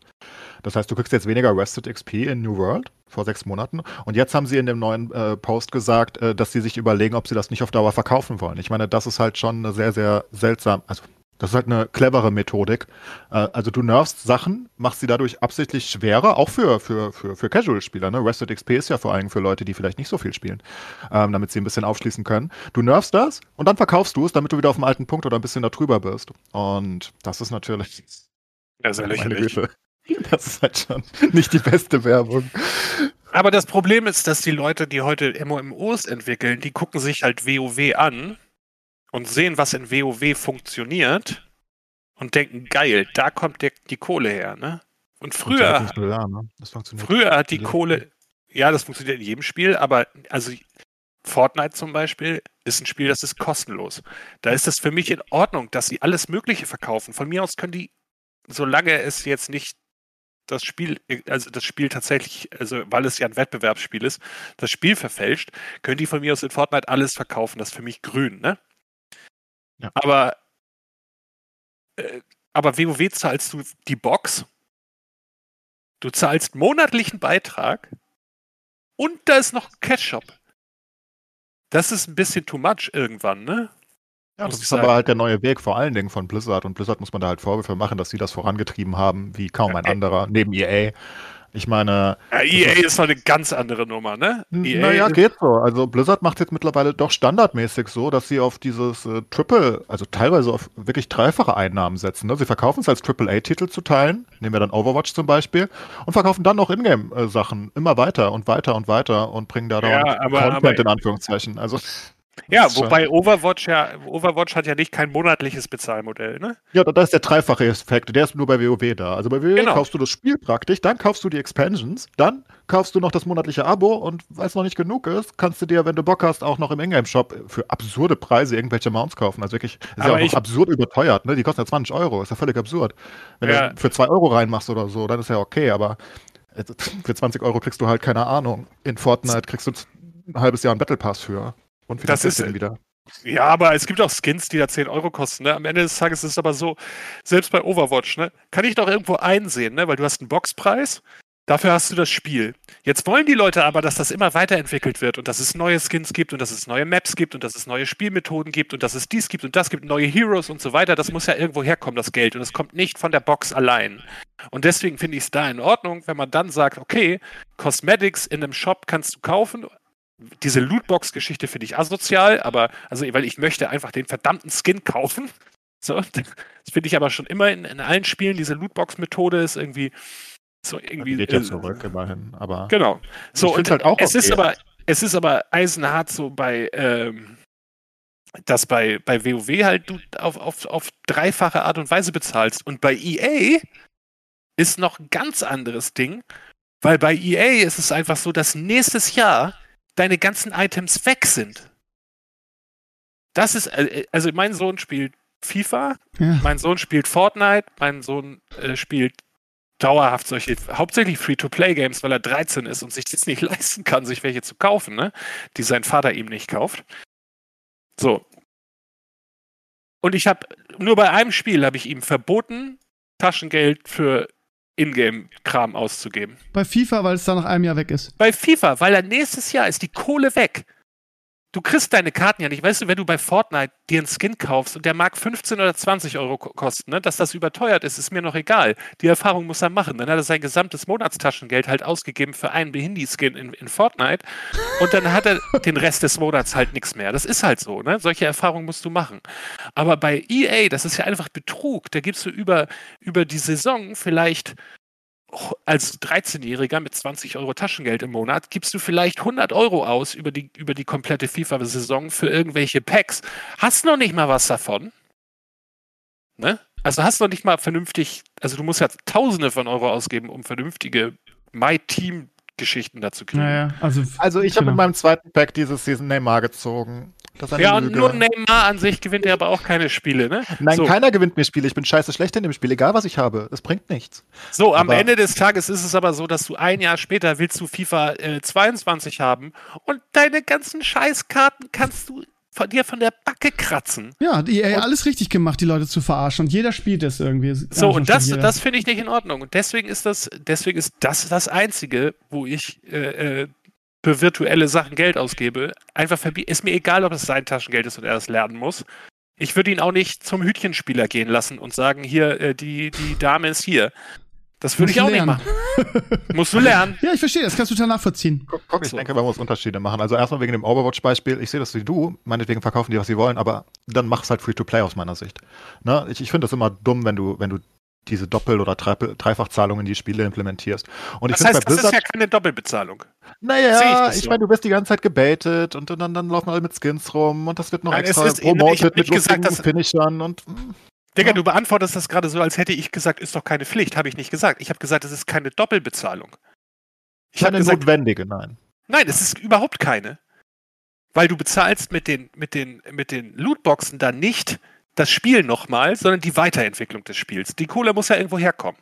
Das heißt, du kriegst jetzt weniger Rested XP in New World vor sechs Monaten. Und jetzt haben sie in dem neuen äh, Post gesagt, äh, dass sie sich überlegen, ob sie das nicht auf Dauer verkaufen wollen. Ich meine, das ist halt schon eine sehr, sehr seltsam, also das ist halt eine clevere Methodik. Äh, also du nerfst Sachen, machst sie dadurch absichtlich schwerer, auch für, für, für, für Casual-Spieler. Ne? Rested XP ist ja vor allem für Leute, die vielleicht nicht so viel spielen, ähm, damit sie ein bisschen aufschließen können. Du nerfst das und dann verkaufst du es, damit du wieder auf dem alten Punkt oder ein bisschen darüber bist. Und das ist natürlich.
Ja, sehr lächerlich.
Das ist halt schon nicht die beste Werbung.
Aber das Problem ist, dass die Leute, die heute MMOs entwickeln, die gucken sich halt WoW an und sehen, was in WoW funktioniert und denken, geil, da kommt der, die Kohle her, ne? Und früher, halt da, ne? früher hat die Kohle, ja, das funktioniert in jedem Spiel, aber also Fortnite zum Beispiel ist ein Spiel, das ist kostenlos. Da ist es für mich in Ordnung, dass sie alles Mögliche verkaufen. Von mir aus können die, solange es jetzt nicht das Spiel, also das Spiel tatsächlich, also weil es ja ein Wettbewerbsspiel ist, das Spiel verfälscht, können die von mir aus in Fortnite alles verkaufen. Das ist für mich grün, ne?
Ja.
Aber, äh, aber WoW zahlst du die Box, du zahlst monatlichen Beitrag und da ist noch ein Cash-Shop. Das ist ein bisschen too much irgendwann, ne?
Ja, das ist
sagen.
aber halt der neue Weg, vor allen Dingen von Blizzard. Und Blizzard muss man da halt Vorwürfe machen, dass sie das vorangetrieben haben, wie kaum ein
äh.
anderer, neben EA. Ich meine,
Ja, EA ist noch eine ganz andere Nummer, ne? EA
naja, geht so. Also Blizzard macht jetzt mittlerweile doch standardmäßig so, dass sie auf dieses äh, Triple, also teilweise auf wirklich dreifache Einnahmen setzen. Ne? Sie verkaufen es als AAA-Titel zu teilen, nehmen wir dann Overwatch zum Beispiel, und verkaufen dann noch Ingame-Sachen immer weiter und weiter und weiter und bringen da
Ja, aber-
Content
aber-
in Anführungszeichen. Also
Ja, wobei Overwatch ja, Overwatch hat ja nicht kein monatliches Bezahlmodell, ne?
Ja, da- das ist der dreifache Effekt. Der ist nur bei WoW da. Also bei WoW
Genau.
kaufst du das Spiel praktisch, dann kaufst du die Expansions, dann kaufst du noch das monatliche Abo und weil es noch nicht genug ist, kannst du dir, wenn du Bock hast, auch noch im Ingame-Shop für absurde Preise irgendwelche Mounts kaufen. Also wirklich, ist ja
Aber
auch noch
ich-
absurd überteuert, ne? Die kosten ja 20 Euro, ist ja völlig absurd. Wenn
Ja.
du für 2 Euro reinmachst oder so, dann ist ja okay, aber äh, für 20 Euro kriegst du halt keine Ahnung. In Fortnite kriegst du ein halbes Jahr einen Battle Pass für. Und
Das ist-
den wieder.
Ja, aber es gibt auch Skins, die da 10 Euro kosten. Ne? Am Ende des Tages ist es aber so, selbst bei Overwatch, ne, kann ich doch irgendwo einsehen, ne? weil du hast einen Boxpreis, dafür hast du das Spiel. Jetzt wollen die Leute aber, dass das immer weiterentwickelt wird und dass es neue Skins gibt und dass es neue Maps gibt und dass es neue Spielmethoden gibt und dass es dies gibt und das gibt, neue Heroes und so weiter. Das muss ja irgendwo herkommen, das Geld. Und es kommt nicht von der Box allein. Und deswegen finde ich es da in Ordnung, wenn man dann sagt, okay, Cosmetics in einem Shop kannst du kaufen. Diese Lootbox-Geschichte finde ich asozial, aber also, weil ich möchte einfach den verdammten Skin kaufen. So, das finde ich aber schon immer in, in allen Spielen. Diese Lootbox-Methode ist irgendwie so irgendwie.
Geht ja
äh,
zurück immerhin, aber
Genau. So, und
halt auch
es ist
okay.
aber, es ist aber eisenhart so bei, ähm, dass bei, bei WoW halt du auf, auf, auf dreifache Art und Weise bezahlst. Und bei EA ist noch ein ganz anderes Ding, weil bei EA ist es einfach so, dass nächstes Jahr deine ganzen Items weg sind. Das ist, äh, also mein Sohn spielt FIFA,
Ja.
mein Sohn spielt Fortnite, mein Sohn äh, spielt dauerhaft solche, hauptsächlich Free-to-Play-Games, weil er 13 ist und sich das nicht leisten kann, sich welche zu kaufen, ne? die sein Vater ihm nicht kauft. So. Und ich habe, nur bei einem Spiel habe ich ihm verboten, Taschengeld für Ingame-Kram auszugeben.
Bei FIFA, weil es da nach einem Jahr weg ist.
Bei FIFA, weil er nächstes Jahr ist die Kohle weg. Du kriegst deine Karten ja nicht. Weißt du, wenn du bei Fortnite dir einen Skin kaufst und der mag 15 oder 20 Euro ko- kosten, ne? dass das überteuert ist, ist mir noch egal. Die Erfahrung muss er machen. Dann hat er sein gesamtes Monatstaschengeld halt ausgegeben für einen Behindi-Skin in, in Fortnite und dann hat er den Rest des Monats halt nichts mehr. Das ist halt so. Ne? Solche Erfahrungen musst du machen. Aber bei EA, das ist ja einfach Betrug. Da gibst du über, über die Saison vielleicht als 13-Jähriger mit 20 Euro Taschengeld im Monat gibst du vielleicht 100 Euro aus über die, über die komplette FIFA-Saison für irgendwelche Packs. Hast noch nicht mal was davon. Ne? Also hast noch nicht mal vernünftig, also du musst ja Tausende von Euro ausgeben, um vernünftige My-Team-Geschichten dazu kriegen.
Naja, also.
Also ich habe
genau.
mit meinem zweiten Pack dieses Season Neymar gezogen.
Ja, und nur Neymar an sich gewinnt er aber auch keine Spiele, ne?
Nein,
so.
keiner gewinnt mir Spiele. Ich bin scheiße schlecht in dem Spiel, egal was ich habe. Es bringt nichts.
So, am
Aber-
Ende des Tages ist es aber so, dass du ein Jahr später willst du FIFA äh, 22 haben und deine ganzen Scheißkarten kannst du von dir von der Backe kratzen.
Ja, hat EA
Und-
alles richtig gemacht, die Leute zu verarschen. Und jeder spielt es irgendwie.
So, und das,
jeder.
das finde ich nicht in Ordnung. Und deswegen ist das, deswegen ist das das Einzige, wo ich äh, äh, für virtuelle Sachen Geld ausgebe. Einfach verbieten. Ist mir egal, ob es sein Taschengeld ist und er das lernen muss. Ich würde ihn auch nicht zum Hütchenspieler gehen lassen und sagen, hier, äh, die, die Dame ist hier. Das würde ich auch
du
nicht
lernen.
machen. Musst du lernen.
Ja, ich verstehe, das kannst du total nachvollziehen.
Guck, guck ich
So.
denke, man muss Unterschiede machen. Also erstmal wegen dem Overwatch-Beispiel. Ich sehe das wie du. Meinetwegen verkaufen die, was sie wollen, aber dann mach es halt Free-to-Play aus meiner Sicht. Ne? Ich, ich finde das immer dumm, wenn du, wenn du diese Doppel- oder Dreifach- Dreifachzahlung in die Spiele implementierst. Und ich
Das
finde
heißt,
bei
das ist ja keine Doppelbezahlung. Ich
naja,
das
ich
so.
meine, du wirst die ganze Zeit gebaitet und, dann, dann laufen alle mit Skins rum und das wird noch
Nein,
extra
ist- ich
promoted mit
nicht gesagt,
Finishern und mm,
Digga,
Ja.
du beantwortest das gerade so, als hätte ich gesagt, ist doch keine Pflicht. Habe ich nicht gesagt. Ich habe gesagt, es ist keine Doppelbezahlung. Ich habe
keine
gesagt,
notwendige, nein.
nein, es ist überhaupt keine. weil du bezahlst mit den, mit den, mit den Lootboxen dann nicht das Spiel nochmal, sondern die Weiterentwicklung des Spiels. Die Kohle muss ja irgendwo herkommen.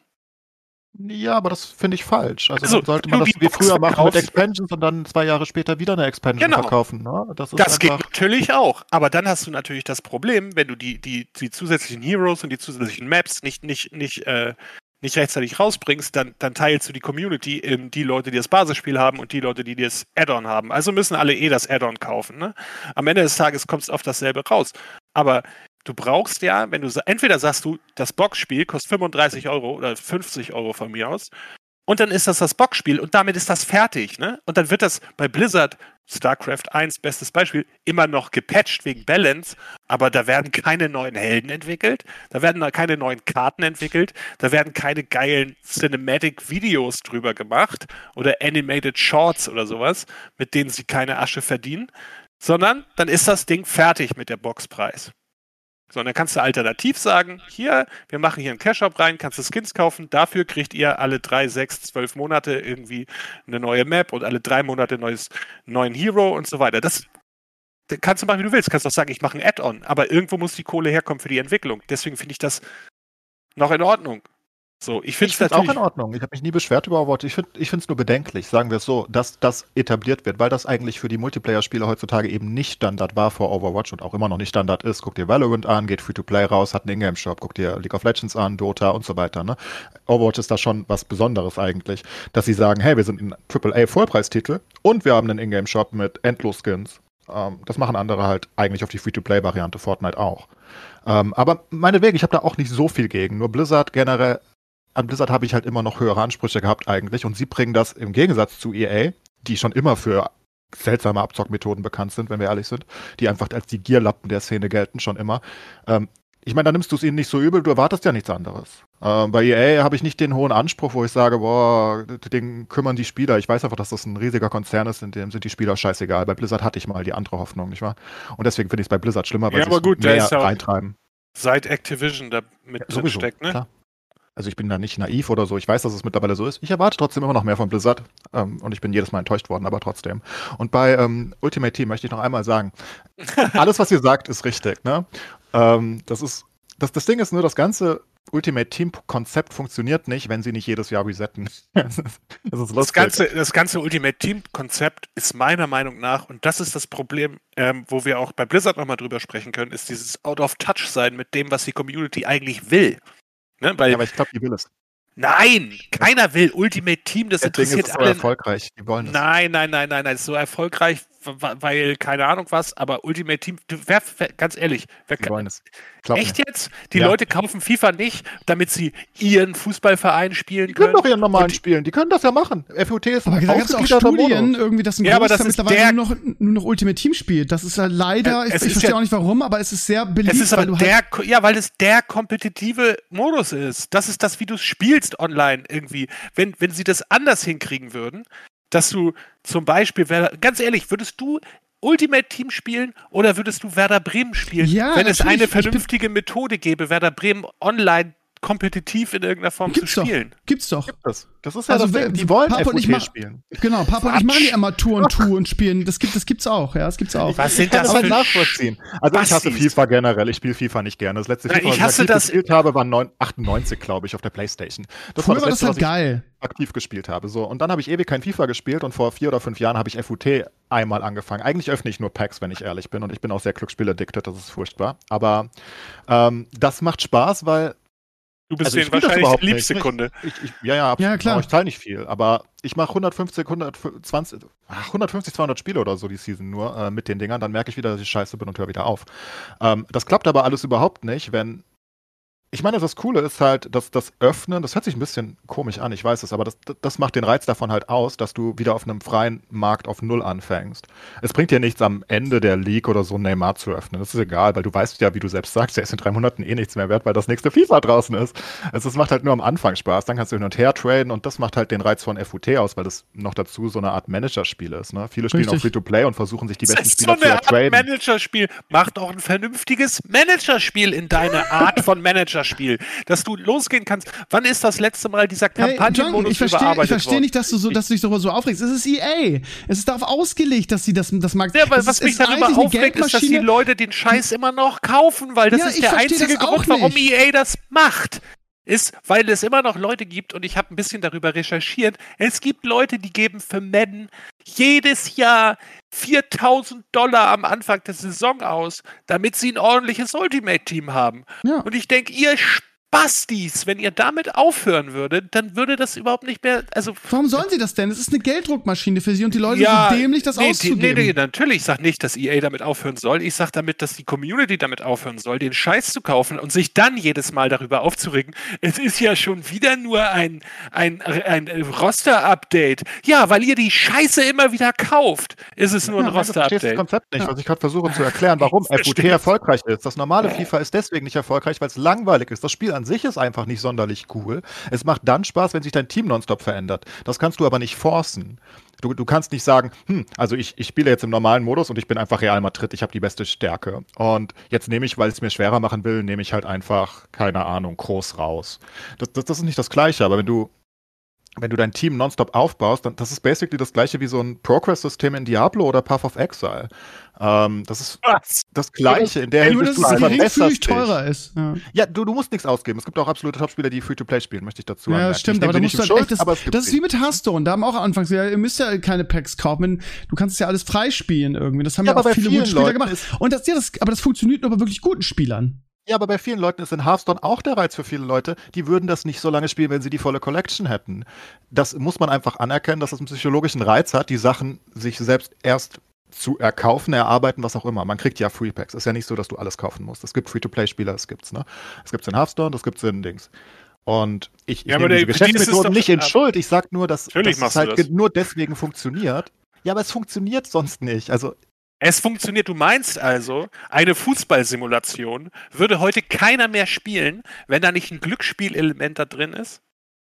Ja, aber das finde ich falsch. Also,
Also,
sollte man das wie früher machen mit Expansions und dann zwei Jahre später wieder eine Expansion
Genau.
verkaufen. Ne? Das ist
Das geht natürlich auch, aber dann hast du natürlich das Problem, wenn du die, die, die zusätzlichen Heroes und die zusätzlichen Maps nicht, nicht, nicht, äh, nicht rechtzeitig rausbringst, dann, dann teilst du die Community in die Leute, die das Basisspiel haben und die Leute, die das Add-on haben. Also müssen alle eh das Add-on kaufen. Ne? Am Ende des Tages kommst du auf dasselbe raus. Aber du brauchst ja, wenn du entweder sagst du, das Boxspiel kostet 35 Euro oder 50 Euro von mir aus, und dann ist das das Boxspiel und damit ist das fertig. Ne? Und dann wird das bei Blizzard, StarCraft 1, bestes Beispiel, immer noch gepatcht wegen Balance, aber da werden keine neuen Helden entwickelt, da werden keine neuen Karten entwickelt, da werden keine geilen Cinematic-Videos drüber gemacht oder Animated Shorts oder sowas, mit denen sie keine Asche verdienen, sondern dann ist das Ding fertig mit der Boxpreis. So, und dann kannst du alternativ sagen, hier, wir machen hier einen Cash-Up rein, kannst du Skins kaufen, dafür kriegt ihr alle drei, sechs, zwölf Monate irgendwie eine neue Map und alle drei Monate neues, neuen Hero und so weiter. Das da kannst du machen, wie du willst. Kannst auch sagen, ich mache ein Add-on, aber irgendwo muss die Kohle herkommen für die Entwicklung. Deswegen finde ich das noch in Ordnung. So, ich finde es
auch in Ordnung. Ich habe mich nie beschwert über Overwatch. Ich finde es nur bedenklich, sagen wir es so, dass das etabliert wird, weil das eigentlich für die Multiplayer-Spiele heutzutage eben nicht Standard war vor Overwatch und auch immer noch nicht Standard ist. Guck dir Valorant an, geht Free-to-Play raus, hat einen Ingame-Shop. Guck dir League of Legends an, Dota und so weiter. Ne? Overwatch ist da schon was Besonderes eigentlich, dass sie sagen, hey, wir sind ein AAA-Vollpreistitel und wir haben einen Ingame-Shop mit Endlos-Skins. Ähm, das machen andere halt eigentlich auf die Free-to-Play-Variante Fortnite auch. Ähm, aber meinetwegen, ich habe da auch nicht so viel gegen. Nur Blizzard generell an Blizzard habe ich halt immer noch höhere Ansprüche gehabt eigentlich und sie bringen das im Gegensatz zu EA, die schon immer für seltsame Abzockmethoden bekannt sind, wenn wir ehrlich sind, die einfach als die Gierlappen der Szene gelten schon immer. Ähm, ich meine, da nimmst du es ihnen nicht so übel, du erwartest ja nichts anderes. Ähm, bei EA habe ich nicht den hohen Anspruch, wo ich sage, boah, den kümmern die Spieler. Ich weiß einfach, dass das ein riesiger Konzern ist, in dem sind die Spieler scheißegal. Bei Blizzard hatte ich mal die andere Hoffnung, nicht wahr? Und deswegen finde ich es bei Blizzard schlimmer, weil
Ja,
sie
gut,
mehr
ja
reintreiben.
Seit Activision da mit drin
Sowieso,
steckt, ne?
klar. Also ich bin da nicht naiv oder so. Ich weiß, dass es mittlerweile so ist. Ich erwarte trotzdem immer noch mehr von Blizzard. Ähm, und ich bin jedes Mal enttäuscht worden, aber trotzdem. Und bei ähm, Ultimate Team möchte ich noch einmal sagen, alles, was ihr sagt, ist richtig. Ne? Ähm, das ist, das, das Ding ist nur, das ganze Ultimate Team Konzept funktioniert nicht, wenn sie nicht jedes Jahr resetten. das das
ganze, das ganze Ultimate Team Konzept ist meiner Meinung nach, und das ist das Problem, ähm, wo wir auch bei Blizzard nochmal drüber sprechen können, ist dieses Out of Touch sein mit dem, was die Community eigentlich will. Ne? Weil,
ja, aber ich glaube, die will es.
nein, keiner will Ultimate Team, das
Deswegen ist
interessiert
es so
alle.
erfolgreich. Die wollen es.
Nein, nein, nein, nein, nein, ist so erfolgreich, weil keine Ahnung was, aber Ultimate Team, du, wer, wer, ganz ehrlich, wer,
Die. Glaub
echt
mir.
jetzt? Die
Ja.
Leute kaufen FIFA nicht, damit sie ihren Fußballverein spielen
Die können
können.
doch ihren normalen
Und-
spielen. Die können das ja machen. FUT ist
Aber
ein
da es auch Studien, irgendwie, dass ein
Ja, aber
Großteil mittlerweile
der-
nur noch, nur noch Ultimate Team spielt. Das ist ja leider,
Äh,
ich,
es
ich
ist
verstehe
ja-
auch nicht warum, aber es ist sehr beliebt,
Es ist
weil
aber
du halt
der, ko- ja, weil es der kompetitive Modus ist. Das ist das, wie du es spielst online irgendwie. Wenn, wenn sie das anders hinkriegen würden, dass du zum Beispiel, Werder- ganz ehrlich, würdest du Ultimate Team spielen oder würdest du Werder Bremen spielen?
Ja,
wenn es eine vernünftige Methode gäbe, Werder Bremen online kompetitiv in irgendeiner Form
Gibt's
zu
doch.
spielen.
Gibt's doch.
Das, das ist ja
Also,
das
wer-.
Die wollen
Papa und ich
spielen.
Genau, Papa und ich
Quatsch.
machen ja immer Tour und Tour und spielen. Das gibt, das gibt's auch, ja, das gibt's auch.
Was sind das
das
für
halt nachvollziehen. Also ich hasse
Bastis.
FIFA generell. Ich spiele FIFA nicht gerne. Das letzte
Nein,
FIFA,
ich
was
hasse das-
gespielt habe, war 9, 98, glaube ich, auf der Playstation. Das
Früher war das
letzte,
halt
was ich
geil.
aktiv gespielt habe. So. Und dann habe ich ewig kein FIFA gespielt und vor vier oder fünf Jahren habe ich FUT einmal angefangen. Eigentlich öffne ich nur Packs, wenn ich ehrlich bin. Und ich bin auch sehr Glücksspiel-addicted, das ist furchtbar. Aber ähm, das macht Spaß, weil
Du bist
Also das
wahrscheinlich
nicht.
liebste
Ich-
Kunde.
Ich, ich, ja, ja, absolut.
Ja, klar.
Ich zahle nicht viel, aber ich mache 150, 120, ach, 150, 200 Spiele oder so die Season nur äh, mit den Dingern. Dann merke ich wieder, dass ich scheiße bin und höre wieder auf. Ähm, das klappt aber alles überhaupt nicht, wenn. Ich meine, das Coole ist halt, dass das Öffnen, das hört sich ein bisschen komisch an, ich weiß es, aber das, das macht den Reiz davon halt aus, dass du wieder auf einem freien Markt auf Null anfängst. Es bringt dir nichts am Ende der League oder so Neymar zu öffnen. Das ist egal, weil du weißt ja, wie du selbst sagst, der ist in drei Monaten eh nichts mehr wert, weil das nächste FIFA draußen ist. Also es macht halt nur am Anfang Spaß, dann kannst du hin und her traden und das macht halt den Reiz von FUT aus, weil das noch dazu so eine Art Managerspiel ist. Ne? Viele spielen
Richtig.
auch Free-to-Play und versuchen sich die
Das
besten
ist so
Spieler zu
eine Art
ertraden.
Managerspiel. Mach doch ein vernünftiges Managerspiel in deine Art von Managerspiel Manager-Spiel, dass du losgehen kannst. Wann ist das letzte Mal dieser
Hey,
Kampagnenmodus
verstehe
überarbeitet
ich versteh
worden?
nicht, dass du, so, dass du dich darüber so aufregst. Es ist EA. Es ist darauf ausgelegt, dass sie das, das mag.
Ja, aber
es
was
ist,
mich
ist
darüber aufregt, ist, dass die. Leute den Scheiß immer noch kaufen, weil das
Ja,
ist der einzige Grund, warum. EA das macht. Ist, weil es immer noch Leute gibt, und ich habe ein bisschen darüber recherchiert, es gibt Leute, die geben für Madden jedes Jahr 4000 Dollar am Anfang der Saison aus, damit sie ein ordentliches Ultimate-Team haben.
Ja.
Und ich denke, ihr Spastis, wenn ihr damit aufhören würdet, dann würde das überhaupt nicht mehr, also
Warum sollen sie das denn? Es ist eine Gelddruckmaschine für sie und die Leute
Ja,
sind dämlich, das
nee,
auszugeben.
Nee, nee, natürlich. Ich sage nicht, dass EA damit aufhören soll. Ich sage damit, dass die Community damit aufhören soll, den Scheiß zu kaufen und sich dann jedes Mal darüber aufzuregen. Es ist ja schon wieder nur ein, ein, ein Roster-Update. Ja, weil ihr die Scheiße immer wieder kauft, ist es nur ein
Ja, du verstehst das
Roster-Update.
Konzept nicht, was ich gerade versuche zu erklären, warum
Ich
FUT erfolgreich ist. Das normale FIFA ist deswegen nicht erfolgreich, weil es langweilig ist. Das Spiel an sich ist einfach nicht sonderlich cool. Es macht dann Spaß, wenn sich dein Team nonstop verändert. Das kannst du aber nicht forcen. Du, du kannst nicht sagen, hm, also ich, ich spiele jetzt im normalen Modus und ich bin einfach Real Madrid, ich habe die beste Stärke. Und jetzt nehme ich, weil es mir schwerer machen will, nehme ich halt einfach, keine Ahnung, groß raus. Das, das, das ist nicht das Gleiche, aber wenn du wenn du dein Team nonstop aufbaust, dann das ist basically das gleiche wie so ein Progress-System in Diablo oder Path of Exile. Ähm, das ist
Was?
das gleiche in der
Nur,
Hinsicht,
dass
du verbesserst dich.
teurer ist. Ja.
Ja, du, du musst nichts ausgeben. Es gibt auch absolute Topspieler, die Free-to-Play spielen, möchte ich dazu
Ja,
anmerken.
das stimmt, aber da musst du halt echt, das,
aber
das ist wie mit Hearthstone, da haben auch anfangs, ja, ihr müsst ja keine Packs kaufen, du kannst es ja alles freispielen irgendwie, das haben
Ja,
ja, auch viele gute Spieler
Leuten
gemacht.
ist-
Und das, ja, das, aber das funktioniert nur bei wirklich guten Spielern.
Ja, aber bei vielen Leuten ist in Hearthstone auch der Reiz für viele Leute, die würden das nicht so lange spielen, wenn sie die volle Collection hätten. Das muss man einfach anerkennen, dass das einen psychologischen Reiz hat, die Sachen sich selbst erst zu erkaufen, erarbeiten, was auch immer. Man kriegt ja Free Packs. Ist ja nicht so, dass du alles kaufen musst. Es gibt Free-to-Play-Spieler, das gibt's, ne? Es gibt's in Hearthstone, das gibt's in Dings. Und ich, ich
Ja,
nehme diese Geschäftsmethoden nicht in
aber-
Schuld. Ich sag nur, dass, dass es halt
das.
nur deswegen funktioniert. Ja, aber es funktioniert sonst nicht. Also
Es funktioniert. Du meinst also, eine Fußballsimulation würde heute keiner mehr spielen, wenn da nicht ein Glücksspielelement da drin ist?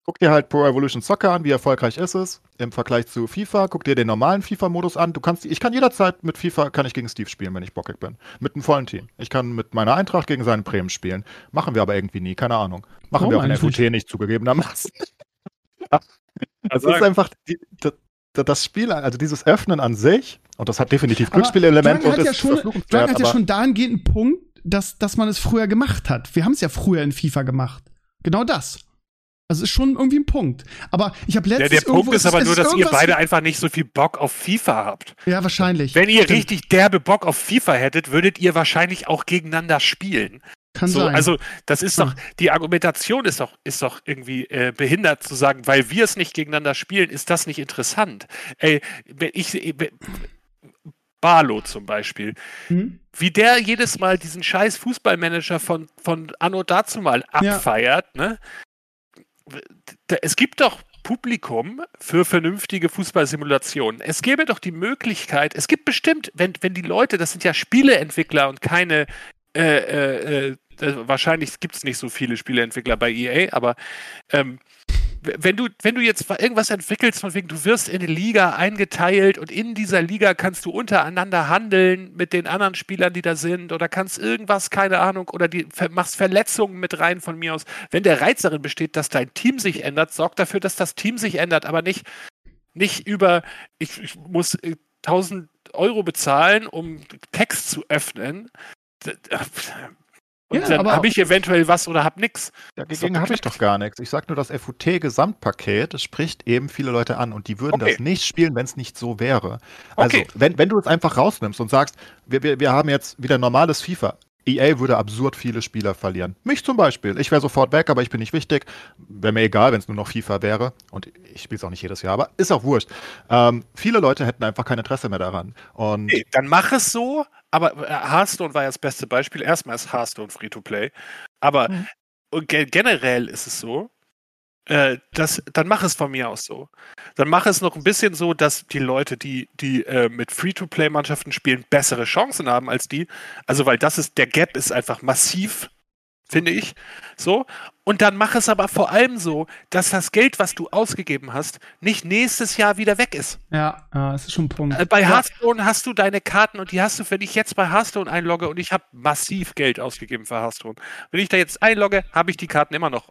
Guck dir halt Pro Evolution Soccer an, wie erfolgreich ist es im Vergleich zu FIFA. Guck dir den normalen FIFA-Modus an. Du kannst, ich kann jederzeit mit FIFA kann ich gegen Steve spielen, wenn ich bockig bin. Mit einem vollen Team. Ich kann mit meiner Eintracht gegen seinen Bremen spielen. Machen wir aber irgendwie nie, keine Ahnung. Machen
Warum
wir auch in FUT nicht, zugegebenermaßen. Es
Also,
ist einfach die, das, Spiel, also dieses Öffnen an sich, und das hat definitiv Glücksspielelement
Dragon
und
hat ja
ist
schon, Dragon hat ja schon dahingehend einen Punkt, dass, dass man es früher gemacht hat. Wir haben es ja früher in FIFA gemacht. Genau das. Also ist schon irgendwie ein Punkt. Aber ich habe
ja,
letztens
der Punkt ist aber nur, dass ihr beide einfach nicht so viel Bock auf FIFA habt.
Ja, wahrscheinlich.
Wenn ihr
Stimmt.
richtig derbe Bock auf FIFA hättet, würdet ihr wahrscheinlich auch gegeneinander spielen.
Kann
So,
sein.
also das ist doch, die Argumentation ist doch, ist doch irgendwie äh, behindert zu sagen, weil wir es nicht gegeneinander spielen, ist das nicht interessant. Ey, wenn ich, wenn- Barlo zum Beispiel,
Hm?
wie der jedes Mal diesen scheiß Fußballmanager von, von Anno dazumal
Ja.
abfeiert, ne? Da- Es gibt doch Publikum für vernünftige Fußballsimulationen. Es gäbe doch die Möglichkeit, es gibt bestimmt, wenn, wenn die Leute, das sind ja Spieleentwickler und keine, äh, äh, äh, äh, wahrscheinlich gibt es nicht so viele Spieleentwickler bei EA, aber ähm, wenn du, wenn du jetzt irgendwas entwickelst, von wegen, du wirst in eine Liga eingeteilt und in dieser Liga kannst du untereinander handeln mit den anderen Spielern, die da sind, oder kannst irgendwas, keine Ahnung, oder die machst Verletzungen mit rein von mir aus. Wenn der Reiz darin besteht, dass dein Team sich ändert, sorg dafür, dass das Team sich ändert, aber nicht, nicht über, ich, ich muss äh, 1000 Euro bezahlen, um Text zu öffnen. Und
Ja,
dann habe ich eventuell was oder hab nix.
Ja,
Ist
dagegen habe ich doch gar nichts. Ich sage nur, das FUT-Gesamtpaket das spricht eben viele Leute an und die würden
Okay.
das nicht spielen, wenn es nicht so wäre. Also,
Okay.
wenn, wenn du es einfach rausnimmst und sagst, wir, wir, wir haben jetzt wieder normales FIFA. EA würde absurd viele Spieler verlieren. Mich zum Beispiel. Ich wäre sofort weg, aber ich bin nicht wichtig. Wäre mir egal, wenn es nur noch FIFA wäre. Und ich spiele es auch nicht jedes Jahr, aber ist auch wurscht. Ähm, viele Leute hätten einfach kein Interesse mehr daran. Und
Nee, dann mach es so, aber äh, Hearthstone war ja das beste Beispiel. Erstmal ist Hearthstone Free-to-Play. Aber
Mhm.
generell ist es so, äh, dass, dann mach es von mir aus so. Dann mach es noch ein bisschen so, dass die Leute, die, die äh, mit Free-to-Play-Mannschaften spielen, bessere Chancen haben als die. Also, weil das ist, der Gap ist einfach massiv finde ich. So. Und dann mach es aber vor allem so, dass das Geld, was du ausgegeben hast, nicht nächstes Jahr wieder weg ist.
Ja, ja das ist schon ein Punkt.
Bei
ja.
Hearthstone hast du deine Karten und die hast du, wenn ich jetzt bei Hearthstone einlogge und ich habe massiv Geld ausgegeben für Hearthstone. Wenn ich da jetzt einlogge, habe ich die Karten immer noch.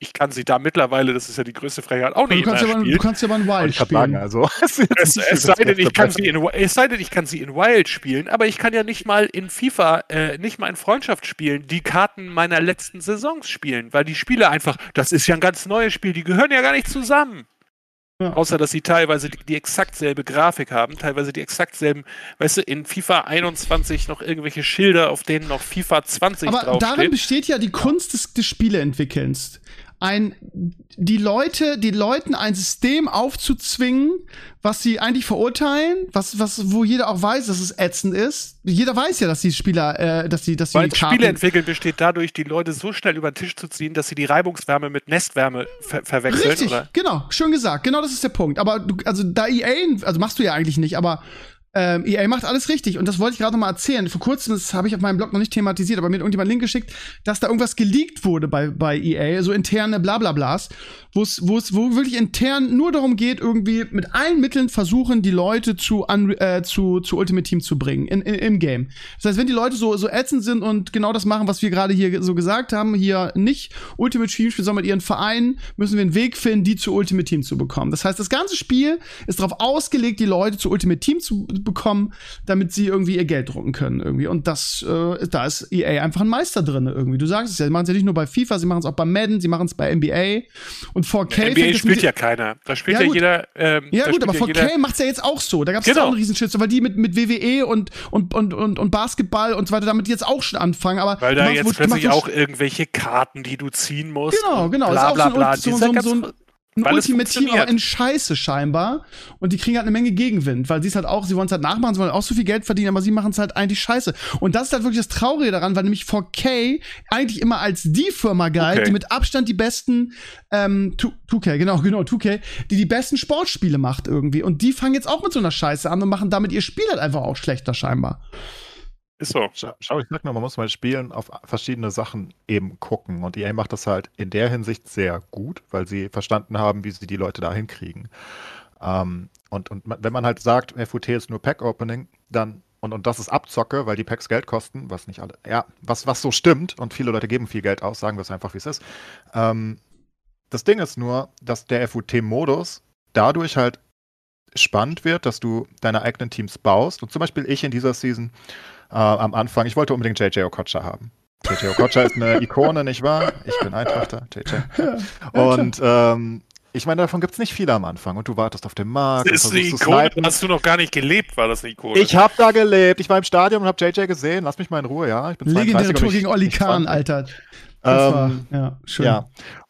Ich kann sie da mittlerweile, das ist ja die größte Freiheit, auch
Du
nicht
kannst,
immer
ja mal, du
spielen.
kannst ja mal
Wollte
Wild
ich gerade sagen,
spielen.
also. es ist
Es, es, sei denn, ich kann sie in, es sei denn, ich kann sie in Wild spielen, aber ich kann ja nicht mal in FIFA, äh, nicht mal in Freundschaft spielen, die Karten meiner letzten Saisons spielen, weil die Spiele einfach, das ist ja ein ganz neues Spiel, die gehören ja gar nicht zusammen.
Ja.
Außer, dass sie teilweise die, die exakt selbe Grafik haben, teilweise die exakt selben, weißt du, in FIFA 21 noch irgendwelche Schilder, auf denen noch FIFA 20
Aber darin besteht ja die Kunst des, des Spieleentwickelns. Ein, die Leute, die Leuten ein System aufzuzwingen, was sie eigentlich verurteilen, was, was, wo jeder auch weiß, dass es ätzend ist. Jeder weiß ja, dass die Spieler, äh, dass die, dass die
Weil
Karten
Spiele entwickeln besteht dadurch, die Leute so schnell über den Tisch zu ziehen, dass sie die Reibungswärme mit Nestwärme ver verwechseln.
Richtig,
Oder?
genau, schön gesagt. Genau das ist der Punkt. Aber du, also da EA, also machst du ja eigentlich nicht, aber ähm, EA macht alles richtig. Und das wollte ich gerade noch mal erzählen. Vor kurzem, das habe ich auf meinem Blog noch nicht thematisiert, aber mir hat irgendjemand einen Link geschickt, dass da irgendwas geleakt wurde bei, bei EA, so interne Blablablas, wo es, wo wirklich intern nur darum geht, irgendwie mit allen Mitteln versuchen, die Leute zu, äh, zu, zu Ultimate Team zu bringen in, in, im Game. Das heißt, wenn die Leute so, so ätzend sind und genau das machen, was wir gerade hier so gesagt haben, hier nicht Ultimate Team spielen, sondern mit ihren Vereinen, müssen wir einen Weg finden, die zu Ultimate Team zu bekommen. Das heißt, das ganze Spiel ist darauf ausgelegt, die Leute zu Ultimate Team zu bekommen, damit sie irgendwie ihr Geld drucken können irgendwie. Und das, äh, da ist EA einfach ein Meister drin irgendwie. Du sagst es ja, sie machen es ja nicht nur bei FIFA, sie machen es auch bei Madden, sie machen es bei NBA und 4K. fängt
NBA spielt ja keiner. Da spielt
Ja,
ja, jeder. Ähm,
ja gut, aber
spielt ja
4K
jeder-
macht's ja jetzt auch so. Da gab's
Genau.
auch einen Riesenschütze, weil die mit, mit WWE und, und, und, und, und Basketball und so weiter damit jetzt auch schon anfangen. Aber
Weil da
machst-
jetzt
machst
plötzlich auch irgendwelche Karten, die du ziehen musst.
Genau, genau.
Bla, bla,
auch
bla.
so so, so, so
weil
Team, aber in Scheiße scheinbar. Und die kriegen halt eine Menge Gegenwind, weil sie es halt auch, sie wollen es halt nachmachen, sie wollen auch so viel Geld verdienen, aber sie machen es halt eigentlich scheiße. Und das ist halt wirklich das Traurige daran, weil nämlich 4K eigentlich immer als die Firma galt,
2K.
die mit Abstand die besten, ähm, 2- 2K, genau, genau, 2K, die die besten Sportspiele macht irgendwie. Und die fangen jetzt auch mit so einer Scheiße an und machen damit ihr Spiel halt einfach auch schlechter scheinbar.
Ist so.
Schau, ich sag nur, man muss bei Spielen auf verschiedene Sachen eben gucken. Und EA macht das halt in der Hinsicht sehr gut, weil sie verstanden haben, wie sie die Leute da hinkriegen. Ähm, und, und wenn man halt sagt, FUT ist nur Pack-Opening, dann und, und das ist Abzocke, weil die Packs Geld kosten, was nicht alle, ja, was, was so stimmt und viele Leute geben viel Geld aus, sagen wir es einfach, wie es ist. Ähm, das Ding ist nur, dass der FUT-Modus dadurch halt spannend wird, dass du deine eigenen Teams baust. Und zum Beispiel ich in dieser Season äh, am Anfang, ich wollte unbedingt JJ Okocha haben. JJ Okocha ist eine Ikone, nicht wahr? Ich bin Eintrachter, JJ. Und ähm, ich meine, davon gibt es nicht viele am Anfang. Und du wartest auf den Markt.
Das ist eine Ikone,
snipen.
hast du noch gar nicht gelebt, war das eine Ikone.
Ich habe da gelebt. Ich war im Stadion und habe JJ gesehen. Lass mich mal in Ruhe, ja. Ich bin 32
Legendäre
nicht-
gegen Olli
nicht
Kahn,
20.
Alter. Das war,
Ähm,
ja, schön.
Ja,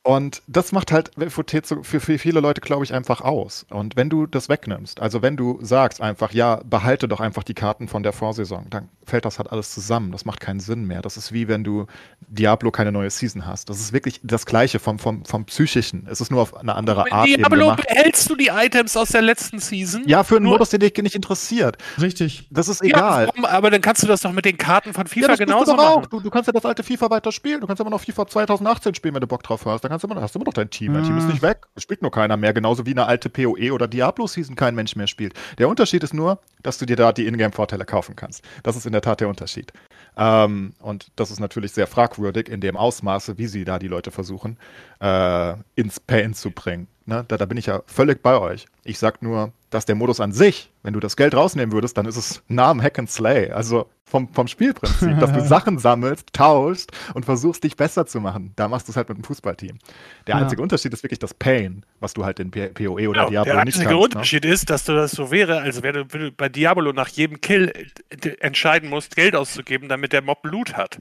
und das macht halt FOT für, für viele Leute, glaube ich, einfach aus. Und wenn du das wegnimmst, also wenn du sagst einfach, ja, behalte doch einfach die Karten von der Vorsaison, dann fällt das halt alles zusammen. Das macht keinen Sinn mehr. Das ist wie wenn du Diablo keine neue Season hast. Das ist wirklich das Gleiche vom, vom, vom Psychischen. Es ist nur auf eine andere Art eben
Diablo,
gemacht.
behältst du die Items aus der letzten Season?
Ja, für einen
Nur-
Modus, der dich nicht interessiert.
Richtig.
Das ist
Ja,
egal.
warum? aber dann kannst du das doch mit den Karten von
Ja,
FIFA
das tust
genauso
du doch auch.
machen.
Du, du kannst ja das alte FIFA weiter spielen. Du kannst immer noch FIFA 2018 spielen, wenn du Bock drauf hast. Dann kannst du immer, hast du immer noch dein Team. Dein Team ist
Ah.
nicht weg. Es spielt nur keiner mehr. Genauso wie eine alte PoE oder Diablo-Season kein Mensch mehr spielt. Der Unterschied ist nur, dass du dir da die Ingame-Vorteile kaufen kannst. Das ist in der Tat der Unterschied. Ähm, und das ist natürlich sehr fragwürdig in dem Ausmaße, wie sie da die Leute versuchen, äh, ins Pain zu bringen. Ne? Da, da bin ich ja völlig bei euch. Ich sag nur, dass der Modus an sich, wenn du das Geld rausnehmen würdest, dann ist es Namen Hack and Slay. Also vom, vom Spielprinzip, dass du Sachen sammelst, tauschst und versuchst, dich besser zu machen. Da machst du es halt mit einem Fußballteam. Der
Ja.
einzige Unterschied ist wirklich das Pain, was du halt in P PoE oder
Genau,
Diablo
der
nicht
einzige
kannst. Ne?
Unterschied ist, dass du das so wäre, als wenn du, bei Diablo nach jedem Kill äh, entscheiden musst, Geld auszugeben, damit der Mob Loot hat.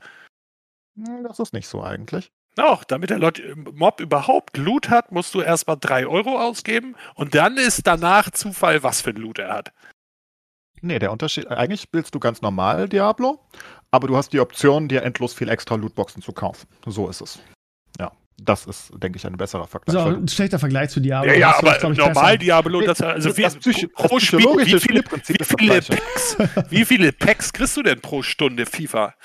Hm, Das ist nicht so eigentlich.
Auch, damit der Lot Mob überhaupt Loot hat, musst du erstmal 3 Euro ausgeben und dann ist danach Zufall, was für ein Loot er hat.
Nee, der Unterschied, eigentlich spielst du ganz normal Diablo, aber du hast die Option, dir endlos viel extra Lootboxen zu kaufen. So ist es. Ja, das ist, denke ich, ein besserer Vergleich.
So, ein schlechter Vergleich zu Diablo.
ja, ja,
Das ist,
aber
ich,
normal
besser.
Diablo, das, also
Das das
pro Spiel, wie viele, wie viele. Packs, wie viele Packs kriegst du denn pro Stunde FIFA?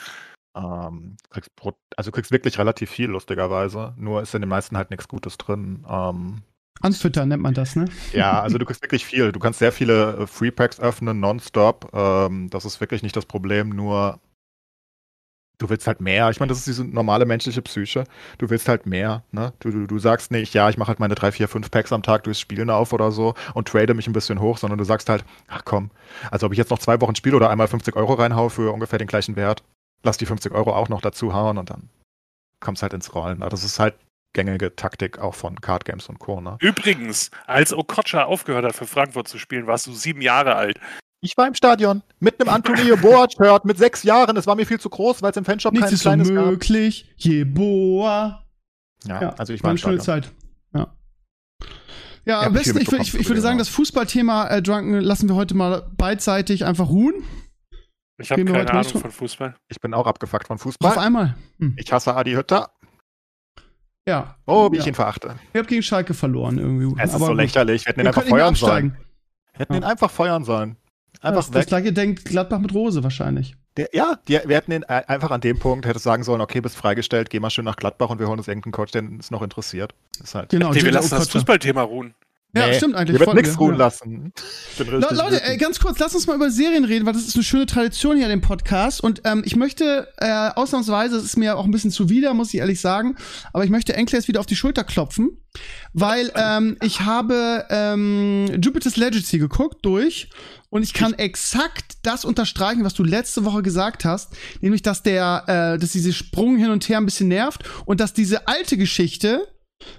Ähm, kriegst pro, also du kriegst wirklich relativ viel, lustigerweise. Nur ist in den meisten halt nichts Gutes drin. Ähm,
Anfüttern nennt man das, ne?
ja, also du kriegst wirklich viel. Du kannst sehr viele äh, Free Packs öffnen, nonstop. Ähm, das ist wirklich nicht das Problem, nur du willst halt mehr. Ich meine, das ist diese normale menschliche Psyche. Du willst halt mehr. Ne? Du, du, du sagst nicht, ja, ich mache halt meine drei, vier, fünf Packs am Tag durchs Spielen auf oder so und trade mich ein bisschen hoch, sondern du sagst halt, ach komm, also ob ich jetzt noch zwei Wochen spiele oder einmal 50 Euro reinhaue für ungefähr den gleichen Wert, lass die 50 Euro auch noch dazu hauen und dann kommst halt ins Rollen. Das ist halt gängige Taktik auch von Card Games und Co. Ne?
Übrigens, als Okocha aufgehört hat, für Frankfurt zu spielen, warst du sieben Jahre alt.
Ich war im Stadion mit einem Antonio Boa-Shirt mit sechs Jahren. Es war mir viel zu groß, weil es im Fanshop
Nichts
kein
ist
kleines gab.
möglich. Jeboa.
Ja,
Ja,
also ich
war
war
eine
im
schöne
Stadion.
Zeit. Ja. Ja,
Ja,
am besten, ich, ich, ich würde sagen, das Fußballthema äh, Drunken lassen wir heute mal beidseitig einfach ruhen.
Ich habe keine Ahnung
los?
von Fußball.
Ich bin auch abgefuckt von
Auf
Fußball.
einmal. Hm.
Ich hasse Adi Hütter.
Ja.
Oh, wie
Ja.
ich ihn verachte.
Ihr habt gegen Schalke verloren irgendwie.
Es ist
Aber
so
gut.
lächerlich. Wir hätten ihn
Wir
einfach
nicht mehr
feuern sollen. Wir hätten
Ja.
ihn einfach feuern sollen. Einfach
das, das gleiche denkt Gladbach mit Rose wahrscheinlich.
Der, ja, die, wir hätten ihn äh, einfach an dem Punkt, hätte sagen sollen, okay, bist freigestellt, geh mal schön nach Gladbach und wir holen uns irgendeinen Coach, der uns noch interessiert. Ist halt.
Genau.
Nee, wir lassen das. Fußballthema ruhen.
Ja,
Nee,
stimmt eigentlich.
Hier wird
Folgen
nichts ruhen
Ja.
lassen.
Le
richtig
Leute, äh, ganz kurz, lass uns mal über Serien reden, weil das ist eine schöne Tradition hier in dem Podcast. Und ähm, ich möchte äh, ausnahmsweise, es ist mir auch ein bisschen zuwider, muss ich ehrlich sagen, aber ich möchte Enkles wieder auf die Schulter klopfen, weil ähm, ich habe ähm, Jupiter's Legacy geguckt durch und ich kann exakt das unterstreichen, was du letzte Woche gesagt hast, nämlich dass der, äh, dass diese Sprung hin und her ein bisschen nervt und dass diese alte Geschichte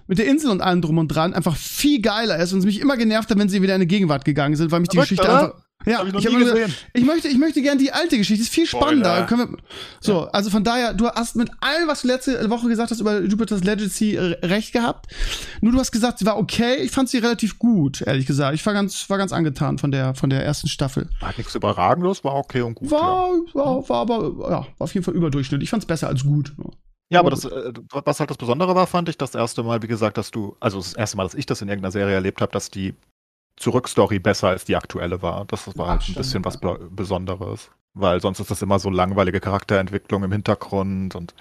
mit der Insel und allem drum und dran einfach viel geiler ist und es mich immer genervt hat, wenn sie wieder in die Gegenwart gegangen sind, weil mich die
Verrückt,
Geschichte
oder?
einfach. Ja,
Hab ich noch
hab gesagt, ich möchte, ich möchte gerne die alte Geschichte, ist viel spannender. Wir, so, also von daher, du hast mit allem, was du letzte Woche gesagt hast über Jupiter's Legacy äh, recht gehabt. Nur du hast gesagt, sie war okay. Ich fand sie relativ gut, ehrlich gesagt. Ich war ganz, war ganz angetan von der, von der ersten Staffel.
War nichts überragendes, war okay und gut. ja.
War, war, war aber, ja, war auf jeden Fall überdurchschnittlich. Ich fand's besser als gut.
Ja, aber das, äh, was halt das Besondere war, fand ich, das erste Mal, wie gesagt, dass du, also das erste Mal, dass ich das in irgendeiner Serie erlebt habe, dass die Zurückstory besser als die aktuelle war. Das war
Ach,
halt ein
stimmt,
bisschen was
ja.
Besonderes. Weil sonst ist das immer so langweilige Charakterentwicklung im Hintergrund und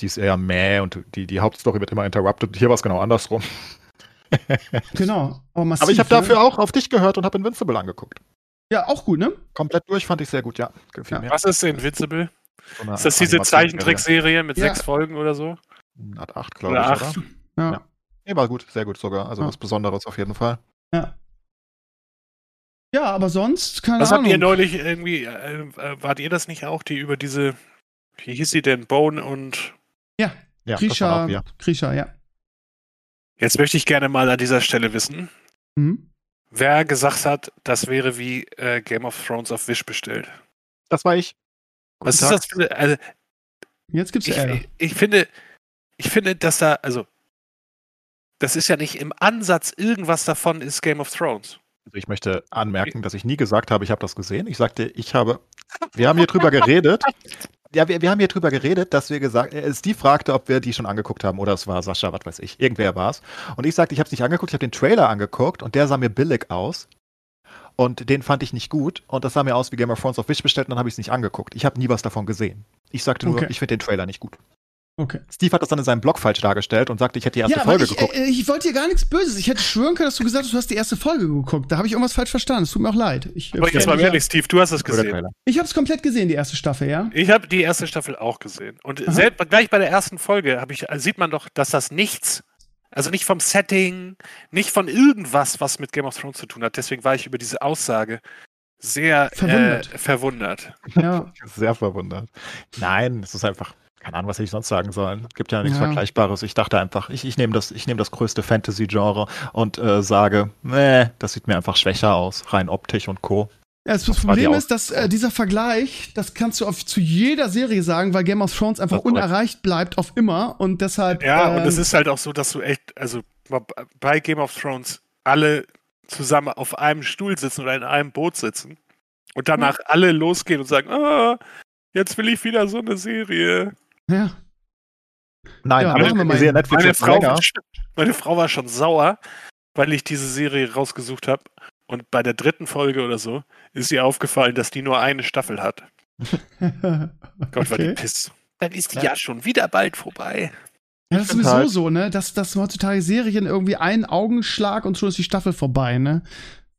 die ist eher mäh und die, die Hauptstory wird immer interrupted. Hier war es genau andersrum.
Genau. Aber, massiv,
Aber ich habe
ne?
dafür auch auf dich gehört und habe Invincible angeguckt.
Ja, auch gut, ne?
Komplett durch fand ich sehr gut, ja. Gefiel
Ja.
mir.
Was ist Invincible?
So
Ist das diese. Zeichentrickserie mit
Ja.
sechs Folgen oder so?
Art 8, glaube ich,
acht?
oder?
Ja.
Ja. Nee, war gut, sehr gut sogar. Also
Ja.
was Besonderes auf jeden Fall.
Ja. Ja, aber sonst, keine
Was
Ahnung.
habt ihr neulich irgendwie, äh, äh, wart ihr das nicht auch, die über diese, wie hieß sie denn, Bone und
ja,
Ja,
Grisha. Grisha, ja.
Jetzt möchte ich gerne mal an dieser Stelle wissen,
Mhm.
wer gesagt hat, das wäre wie äh, Game of Thrones auf Wish bestellt.
Das war ich.
Was ist das für eine, also
Jetzt gibt's
ich,
Ärger.
ich, ich finde, ich finde, dass da, also, das ist ja nicht im Ansatz irgendwas davon ist Game of Thrones.
Also ich möchte anmerken, dass ich nie gesagt habe, ich habe das gesehen. Ich sagte, ich habe. Wir haben hier drüber geredet. Ja, wir, wir haben hier drüber geredet, dass wir gesagt, äh, Steve fragte, ob wir die schon angeguckt haben oder es war Sascha, was weiß ich. Irgendwer war es. Und ich sagte, ich habe es nicht angeguckt, ich habe den Trailer angeguckt und der sah mir billig aus. Und den fand ich nicht gut. Und das sah mir aus wie Game of Thrones auf Wish bestellt und dann habe ich es nicht angeguckt. Ich habe nie was davon gesehen. Ich sagte nur,
Okay.
ich finde den Trailer nicht gut.
Okay.
Steve hat das dann in seinem Blog falsch dargestellt und sagte, ich hätte die erste
ja,
Folge
ich,
geguckt.
äh, ich wollte dir gar nichts Böses. Ich hätte schwören können, dass du gesagt hast, du hast die erste Folge geguckt. Da habe ich irgendwas falsch verstanden. Es tut mir auch leid. Ich,
Aber jetzt mal ehrlich, Steve, du hast es gesehen.
Ich habe es komplett gesehen, die erste Staffel, ja.
Ich habe die erste Staffel auch gesehen. Und selbst gleich bei der ersten Folge habe ich, sieht man doch, dass das nichts, also nicht vom Setting, nicht von irgendwas, was mit Game of Thrones zu tun hat. Deswegen war ich über diese Aussage sehr
Verwundert.
Äh, verwundert.
Ja.
Sehr verwundert. Nein, es ist einfach, keine Ahnung, was hätte ich sonst sagen sollen. Gibt ja nichts
Ja.
Vergleichbares. Ich dachte einfach, ich, ich nehme das, ich nehme das größte Fantasy-Genre und äh, sage, nee, das sieht mir einfach schwächer aus, rein optisch und Co.
Ja, das,
Das
Problem ist, dass äh, dieser Vergleich, das kannst du auf, zu jeder Serie sagen, weil Game of Thrones einfach
Das ist korrekt.
unerreicht bleibt auf immer und deshalb.
Ja, und
ähm,
es ist halt auch so, dass du echt, also bei Game of Thrones alle zusammen auf einem Stuhl sitzen oder in einem Boot sitzen und danach alle losgehen und sagen, ah, jetzt will ich wieder so eine Serie.
Ja.
Nein,
Ja,
aber
machen wir
sehe Netflix
Meine Frau, meine Frau war schon sauer, weil ich diese Serie rausgesucht habe. Und bei der dritten Folge oder so ist ihr aufgefallen, dass die nur eine Staffel hat. Gott, war die. Piss. dann ist die ja, ja schon wieder bald vorbei.
Ja, das ist sowieso halt so, ne? Dass, dass heutzutage Serien irgendwie einen Augenschlag und schon ist die Staffel vorbei, ne?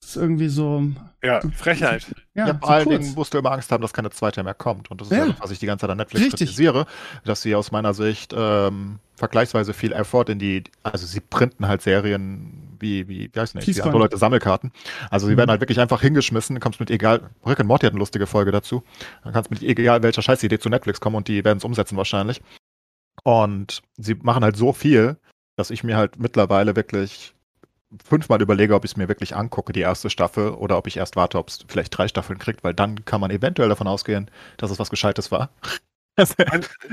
Das ist irgendwie so.
Ja, Frechheit.
Ja, ja vor allen Dingen musst du immer Angst haben, dass keine zweite mehr kommt. Und das ist ja, ja was ich die ganze Zeit an Netflix Richtig. kritisiere, dass sie aus meiner Sicht ähm, vergleichsweise viel Effort in die, also sie printen halt Serien wie, wie, wie heißt nicht, die andere Leute Sammelkarten. Also sie mhm. werden halt wirklich einfach hingeschmissen, kommst mit egal, Rick and Morty hat eine lustige Folge dazu. Dann kannst mit egal welcher Scheißidee zu Netflix kommen und die werden es umsetzen wahrscheinlich. Und sie machen halt so viel, dass ich mir halt mittlerweile wirklich fünfmal überlege, ob ich es mir wirklich angucke, die erste Staffel, oder ob ich erst warte, ob es vielleicht drei Staffeln kriegt, weil dann kann man eventuell davon ausgehen, dass es was Gescheites war.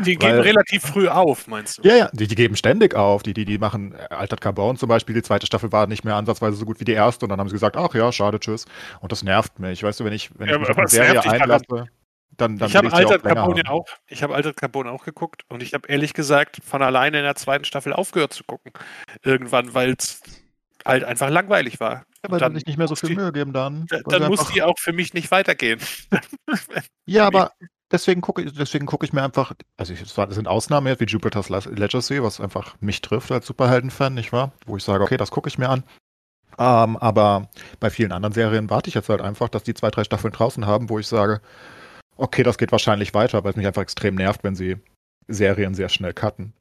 Die geben weil, relativ früh auf, meinst
du? Ja, ja, die, die geben ständig auf. Die, die, die machen äh, Altert Carbon zum Beispiel, die zweite Staffel war nicht mehr ansatzweise so gut wie die erste und dann haben sie gesagt, ach ja, schade, tschüss. Und das nervt mich. Weißt du, wenn ich, wenn ja, ich mich auf eine Serie einlasse. Dann, dann
ich habe Altered Carbon ja auch, ich habe Altered Carbon auch geguckt und ich habe ehrlich gesagt von alleine in der zweiten Staffel aufgehört zu gucken. Irgendwann, weil es halt einfach langweilig war.
Ja, weil dann nicht mehr so viel Mühe geben dann.
Dann muss die auch für mich nicht weitergehen.
ja, aber deswegen gucke ich, deswegen gucke ich mir einfach, also es sind Ausnahmen jetzt wie Jupiter's Legacy, was einfach mich trifft als Superhelden-Fan, nicht wahr? Wo ich sage, okay, das gucke ich mir an. Ähm, aber bei vielen anderen Serien warte ich jetzt halt einfach, dass die zwei, drei Staffeln draußen haben, wo ich sage, okay, das geht wahrscheinlich weiter, weil es mich einfach extrem nervt, wenn sie Serien sehr schnell cutten.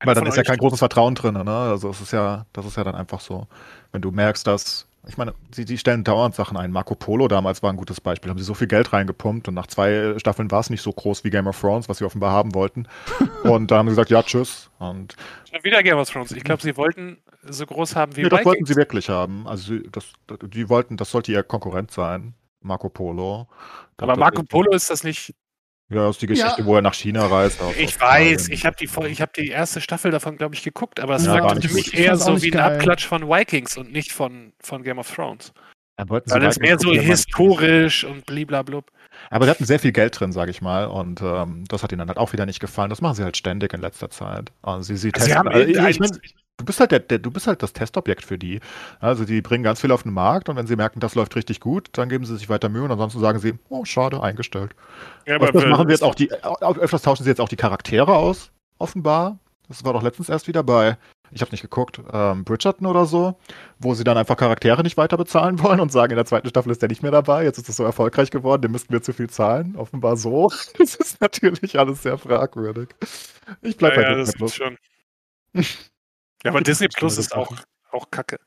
Weil dann ist ja kein großes Vertrauen drin, ne? Also es ist ja, das ist ja dann einfach so, wenn du merkst, dass, ich meine, sie, sie stellen dauernd Sachen ein. Marco Polo damals war ein gutes Beispiel. Haben sie so viel Geld reingepumpt und nach zwei Staffeln war es nicht so groß wie Game of Thrones, was sie offenbar haben wollten. und da haben sie gesagt, ja, tschüss. Und
Schon wieder Game of Thrones. Ich glaube, sie wollten so groß haben wie
nee, das wollten sie wirklich haben. Also sie, das, die wollten, das sollte ihr Konkurrent sein. Marco Polo.
Aber Marco Polo ist das nicht
ja, das ist die Geschichte, ja. wo er nach China reist.
Ich weiß, ich habe die, hab die erste Staffel davon, glaube ich, geguckt, aber es ja, war für mich eher so wie ein geil. Abklatsch von Vikings und nicht von, von Game of Thrones. Ja, Weil es mehr so historisch und bliblablub.
Aber sie hatten sehr viel Geld drin, sage ich mal, und ähm, das hat ihnen dann halt auch wieder nicht gefallen. Das machen sie halt ständig in letzter Zeit. Und sie, sie, also testen, sie haben also, ich, ich mein, du bist halt der, der, du bist halt das Testobjekt für die. Also die bringen ganz viel auf den Markt und wenn sie merken, das läuft richtig gut, dann geben sie sich weiter Mühe und ansonsten sagen sie, oh, schade, eingestellt. Ja, aber das machen wir jetzt auch die, öfters tauschen sie jetzt auch die Charaktere aus, offenbar. Das war doch letztens erst wieder bei, ich habe nicht geguckt, ähm, Bridgerton oder so, wo sie dann einfach Charaktere nicht weiter bezahlen wollen und sagen, in der zweiten Staffel ist der nicht mehr dabei, jetzt ist es so erfolgreich geworden, dem müssten wir zu viel zahlen. Offenbar so. Das ist natürlich alles sehr fragwürdig. Ich bleibe ja, bei ja, das ist schon.
Ja, aber Disney Plus ist auch, auch kacke.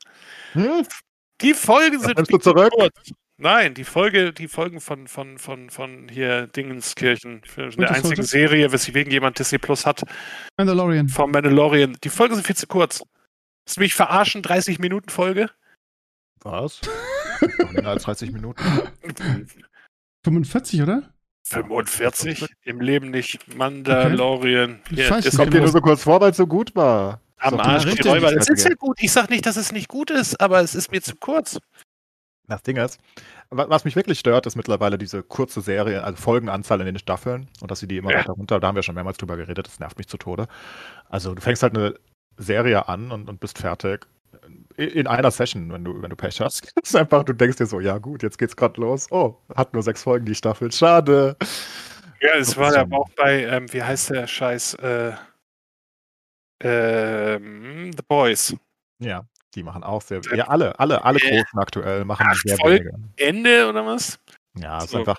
Hm? Die Folgen sind
du zurück? kurz.
Nein, die Folge, die Folgen von, von, von, von hier Dingenskirchen, der einzigen Serie, weswegen jemand Disney Plus hat.
Mandalorian.
Vom Mandalorian. Die Folgen sind viel zu kurz. Du mich verarschen? 30 Minuten Folge?
Was? länger als 30 Minuten.
45, oder?
45? Im Leben nicht. Mandalorian.
Okay. Ja, das kommt dir nur so kurz vor, weil es so gut war.
Am Arsch die Räuber. Das ist ja gut. Ich sag nicht, dass es nicht gut ist, aber es ist mir zu kurz.
Das Ding ist, was mich wirklich stört, ist mittlerweile diese kurze Serie, also Folgenanzahl in den Staffeln und dass sie die immer ja. weiter runter, da haben wir schon mehrmals drüber geredet, das nervt mich zu Tode. Also du fängst halt eine Serie an und, und bist fertig in einer Session, wenn du, wenn du Pech hast. Ist einfach, du denkst dir so, ja gut, jetzt geht's gerade los. Oh, hat nur sechs Folgen die Staffel, schade.
Ja, es war ja auch bei, ähm, wie heißt der Scheiß, äh, ähm, The Boys.
Ja, die machen auch sehr. Ja, alle, alle, alle äh, großen aktuell machen
acht sehr Folgen. Ende oder was?
Ja, so, ist einfach.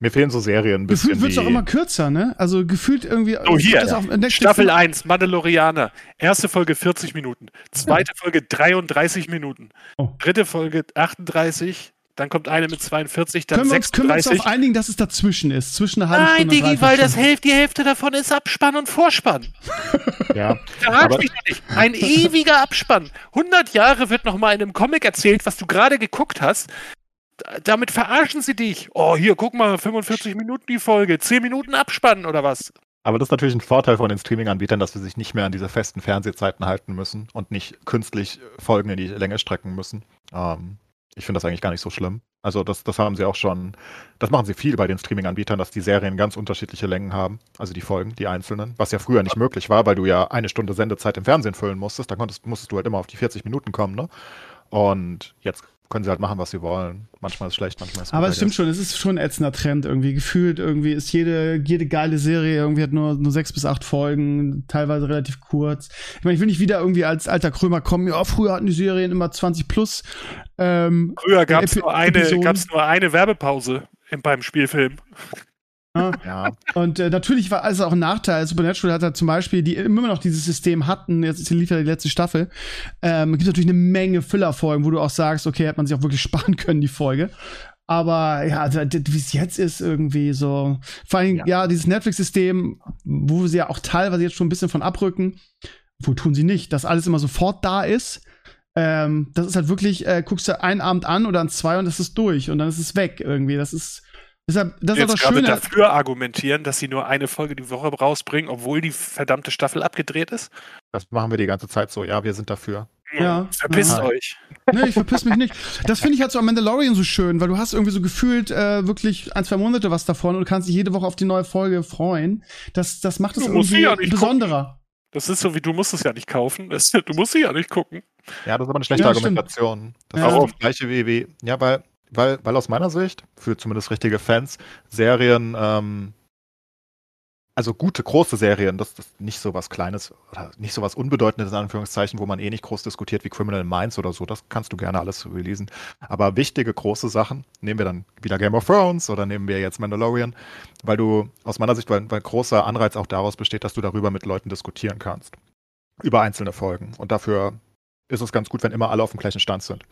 Mir fehlen so Serien ein
bisschen. Gefühlt wird es auch immer kürzer, ne? Also gefühlt irgendwie.
Oh, hier. Ja. Staffel 1, Mandalorianer. Erste Folge 40 Minuten. Zweite ja. Folge 33 Minuten. Oh. Dritte Folge 38. Dann kommt eine mit 42, dann können 36. können wir uns
auf einigen, dass es dazwischen ist? Zwischen einer halben
Nein, Stunde Digi, weil das Hälfte, die Hälfte davon ist Abspann und Vorspann.
ja.
Verrat mich nicht. Ein ewiger Abspann. 100 Jahre wird nochmal in einem Comic erzählt, was du gerade geguckt hast. Damit verarschen sie dich. Oh, hier, guck mal, 45 Minuten die Folge. 10 Minuten Abspann oder was?
Aber das ist natürlich ein Vorteil von den Streaming-Anbietern, dass sie sich nicht mehr an diese festen Fernsehzeiten halten müssen und nicht künstlich Folgen in die Länge strecken müssen. Ähm, ich finde das eigentlich gar nicht so schlimm. Also das, das haben sie auch schon, das machen sie viel bei den Streaming-Anbietern, dass die Serien ganz unterschiedliche Längen haben, also die Folgen, die einzelnen, was ja früher nicht möglich war, weil du ja eine Stunde Sendezeit im Fernsehen füllen musstest, da konntest, musstest du halt immer auf die 40 Minuten kommen, ne? Und jetzt können sie halt machen, was sie wollen. Manchmal ist es schlecht, manchmal ist es
Aber
gut,
es
I
stimmt schon, es ist schon ein ätzender Trend irgendwie. Gefühlt irgendwie ist jede, jede geile Serie irgendwie hat nur, nur sechs bis acht Folgen, teilweise relativ kurz. Ich meine, ich will nicht wieder irgendwie als alter Krömer kommen, ja, früher hatten die Serien immer 20 plus. Ähm,
Früher gab es nur, eine- gab's nur eine Werbepause im, beim Spielfilm.
Ja,
Und äh, natürlich war also auch ein Nachteil. Supernatural hat halt zum Beispiel, die immer noch dieses System hatten, jetzt ist lief ja die letzte Staffel, ähm, gibt natürlich eine Menge Füllerfolgen, wo du auch sagst, okay, hätte man sich auch wirklich sparen können, die Folge. Aber ja, also, wie es jetzt ist, irgendwie so. Vor allem, ja,
Ja.
dieses Netflix-System, wo sie ja auch teilweise jetzt schon ein bisschen von abrücken, wo tun sie nicht, dass alles immer sofort da ist. Ähm, das ist halt wirklich, äh, guckst du einen Abend an oder an zwei und das ist durch und dann ist es weg irgendwie. Das ist. Deshalb, das ist auch
Jetzt
das
gerade
Schöne.
dafür argumentieren, dass sie nur eine Folge die Woche rausbringen, obwohl die verdammte Staffel abgedreht ist.
das machen wir die ganze Zeit so. Ja, wir sind dafür.
Ja.
Verpisst
Ja.
euch.
Nee, ich verpiss mich nicht. Das finde ich halt so am Mandalorian so schön, weil du hast irgendwie so gefühlt äh, wirklich ein, zwei Monate was davon und kannst dich jede Woche auf die neue Folge freuen. Das, das macht es irgendwie
ja nicht
besonderer.
Das ist so wie, du musst es ja nicht kaufen. Das, du musst sie ja nicht gucken.
Ja, das ist aber eine schlechte
Ja, stimmt.
Argumentation. Das
Ja.
ist das gleiche wie, wie ja, weil, weil, weil aus meiner Sicht, für zumindest richtige Fans, Serien, ähm, also gute, große Serien, das ist nicht so was Kleines oder nicht so was Unbedeutendes in Anführungszeichen, wo man eh nicht groß diskutiert wie Criminal Minds oder so, das kannst du gerne alles releasen. Aber wichtige, große Sachen, nehmen wir dann wieder Game of Thrones oder nehmen wir jetzt Mandalorian, weil du, aus meiner Sicht, weil, weil großer Anreiz auch daraus besteht, dass du darüber mit Leuten diskutieren kannst. Über einzelne Folgen. Und dafür ist es ganz gut, wenn immer alle auf dem gleichen Stand sind.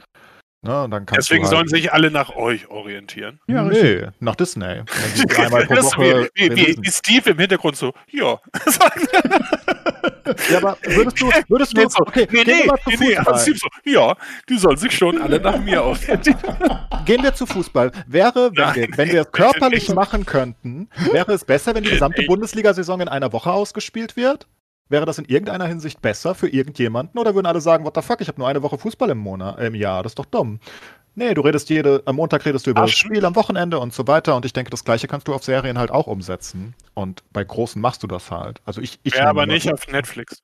Ne, und dann kannst
Deswegen
du
sollen
halt,
sich alle nach euch orientieren.
Ja, richtig.
nee, nach Disney.
Wie,
Woche
wie, wie, wie Steve im Hintergrund so, ja.
Ja, aber würdest du, würdest du,
Nee, so,
okay,
nee,
gehen wir
nee, nee, nee, so, ja, die sollen sich schon alle nach mir orientieren.
Gehen wir zu Fußball. Wäre, wenn
Nein,
wir, wenn wir es körperlich machen könnten, wäre es besser, wenn die gesamte. Bundesliga-Saison in einer Woche ausgespielt wird? Wäre das in irgendeiner Hinsicht besser für irgendjemanden? Oder würden alle sagen, what the fuck, ich habe nur eine Woche Fußball im Monat, im Jahr, das ist doch dumm. Nee, du redest jede, am Montag redest du über das
Aschen.
Spiel, am Wochenende und so weiter. Und ich denke, das Gleiche kannst du auf Serien halt auch umsetzen. Und bei Großen machst du das halt. Also ich, ich
Ja, aber nicht auf Netflix.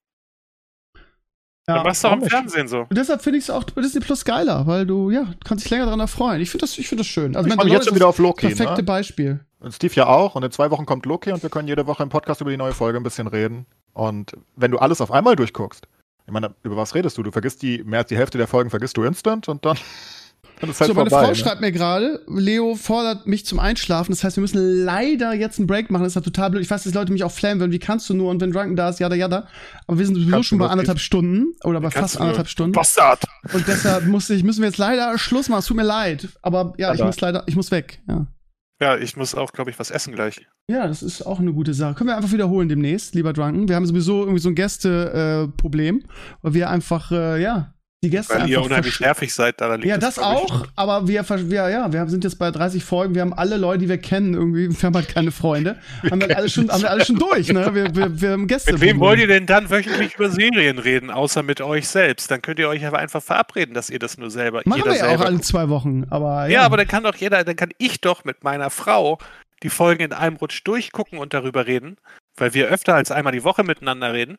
Ja.
Dann machst du auch
warum
im? Fernsehen so.
Und deshalb finde ich es auch Disney Plus geiler, weil du, ja, kannst dich länger daran erfreuen. Ich finde das, ich finde das schön. Also
Ich freue mich jetzt schon wieder auf Loki.
perfekte
Ne?
Beispiel.
Und Steve ja auch. Und in zwei Wochen kommt Loki und wir können jede Woche im Podcast über die neue Folge ein bisschen reden. Und wenn du alles auf einmal durchguckst, ich meine, über was redest du? Du vergisst die, mehr als die Hälfte der Folgen vergisst du instant und dann, halt
so, meine
vorbei.
Frau
ne?
schreibt mir gerade, Leo fordert mich zum Einschlafen. Das heißt, wir müssen leider jetzt einen Break machen. Das ist ja total blöd. Ich weiß, dass Leute mich auch flammen würden. Wie kannst du nur? Und wenn Drunken da ist, jada, jada. Aber wir sind sowieso schon bei anderthalb Stunden oder bei fast anderthalb Stunden.
Bastard.
Und deshalb muss ich, müssen wir jetzt leider Schluss machen. Es tut mir leid. Aber ja, ich
Aber-
muss leider, ich muss weg. Ja.
Ja, ich muss auch, glaube ich, was essen gleich.
Ja, das ist auch eine gute Sache. Können wir einfach wiederholen demnächst, lieber Drunken. Wir haben sowieso irgendwie so ein Gäste-Problem, äh, weil wir einfach, äh, ja, die Gäste
Weil ihr unheimlich nervig seid, daran liegt
Ja, das
ich.
auch, aber wir, wir, ja, wir sind jetzt bei 30 Folgen, wir haben alle Leute, die wir kennen, irgendwie, wir haben halt keine Freunde. haben wir alles schon, haben wir alles schon durch, ne? Wir, wir, wir haben Gäste.
Mit wem wollt ihr denn dann wöchentlich über Serien reden, außer mit euch selbst? Dann könnt ihr euch aber einfach verabreden, dass ihr das nur selber,
Machen
jeder
wir ja auch alle
guckt.
zwei Wochen, aber
Ja, aber dann kann doch jeder, dann kann ich doch mit meiner Frau die Folgen in einem Rutsch durchgucken und darüber reden, weil wir öfter als einmal die Woche miteinander reden.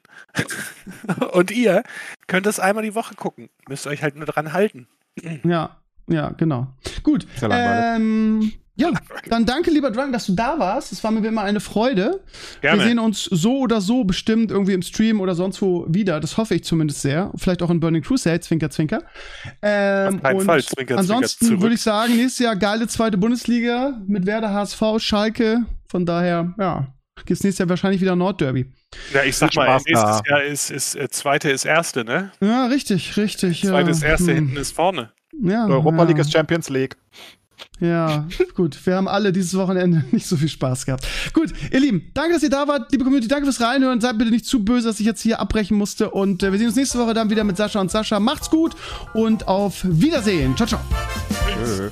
und ihr könnt es einmal die Woche gucken. Müsst euch halt nur dran halten.
Ja, ja, genau. Gut. Ähm, ja, dann danke, lieber Drunk, dass du da warst. Es war mir wie immer eine Freude.
Gerne.
Wir sehen uns so oder so bestimmt irgendwie im Stream oder sonst wo wieder. Das hoffe ich zumindest sehr. Vielleicht auch in Burning Crusade, Zwinker, Zwinker. Ähm,
Auf keinen
und
Fall, Zwinker, Zwinker,
ansonsten
zurück.
würde ich sagen, nächstes Jahr geile zweite Bundesliga mit Werder, HSV, Schalke. Von daher, ja, gibt's nächstes Jahr wahrscheinlich wieder Nordderby.
Ja, ich sag mal,
Spaß
nächstes
da.
Jahr ist, ist äh, zweite ist erste, ne?
Ja, richtig, richtig.
Zweite
ja.
ist erste,
Hm.
hinten ist vorne.
Ja,
Europa
ja.
League ist Champions League.
Ja, gut. Wir haben alle dieses Wochenende nicht so viel Spaß gehabt. Gut, ihr Lieben, danke, dass ihr da wart. Liebe Community, danke fürs Reinhören. Seid bitte nicht zu böse, dass ich jetzt hier abbrechen musste. Und äh, wir sehen uns nächste Woche dann wieder mit Sascha und Sascha. Macht's gut und auf Wiedersehen. Ciao, ciao.
Tschö.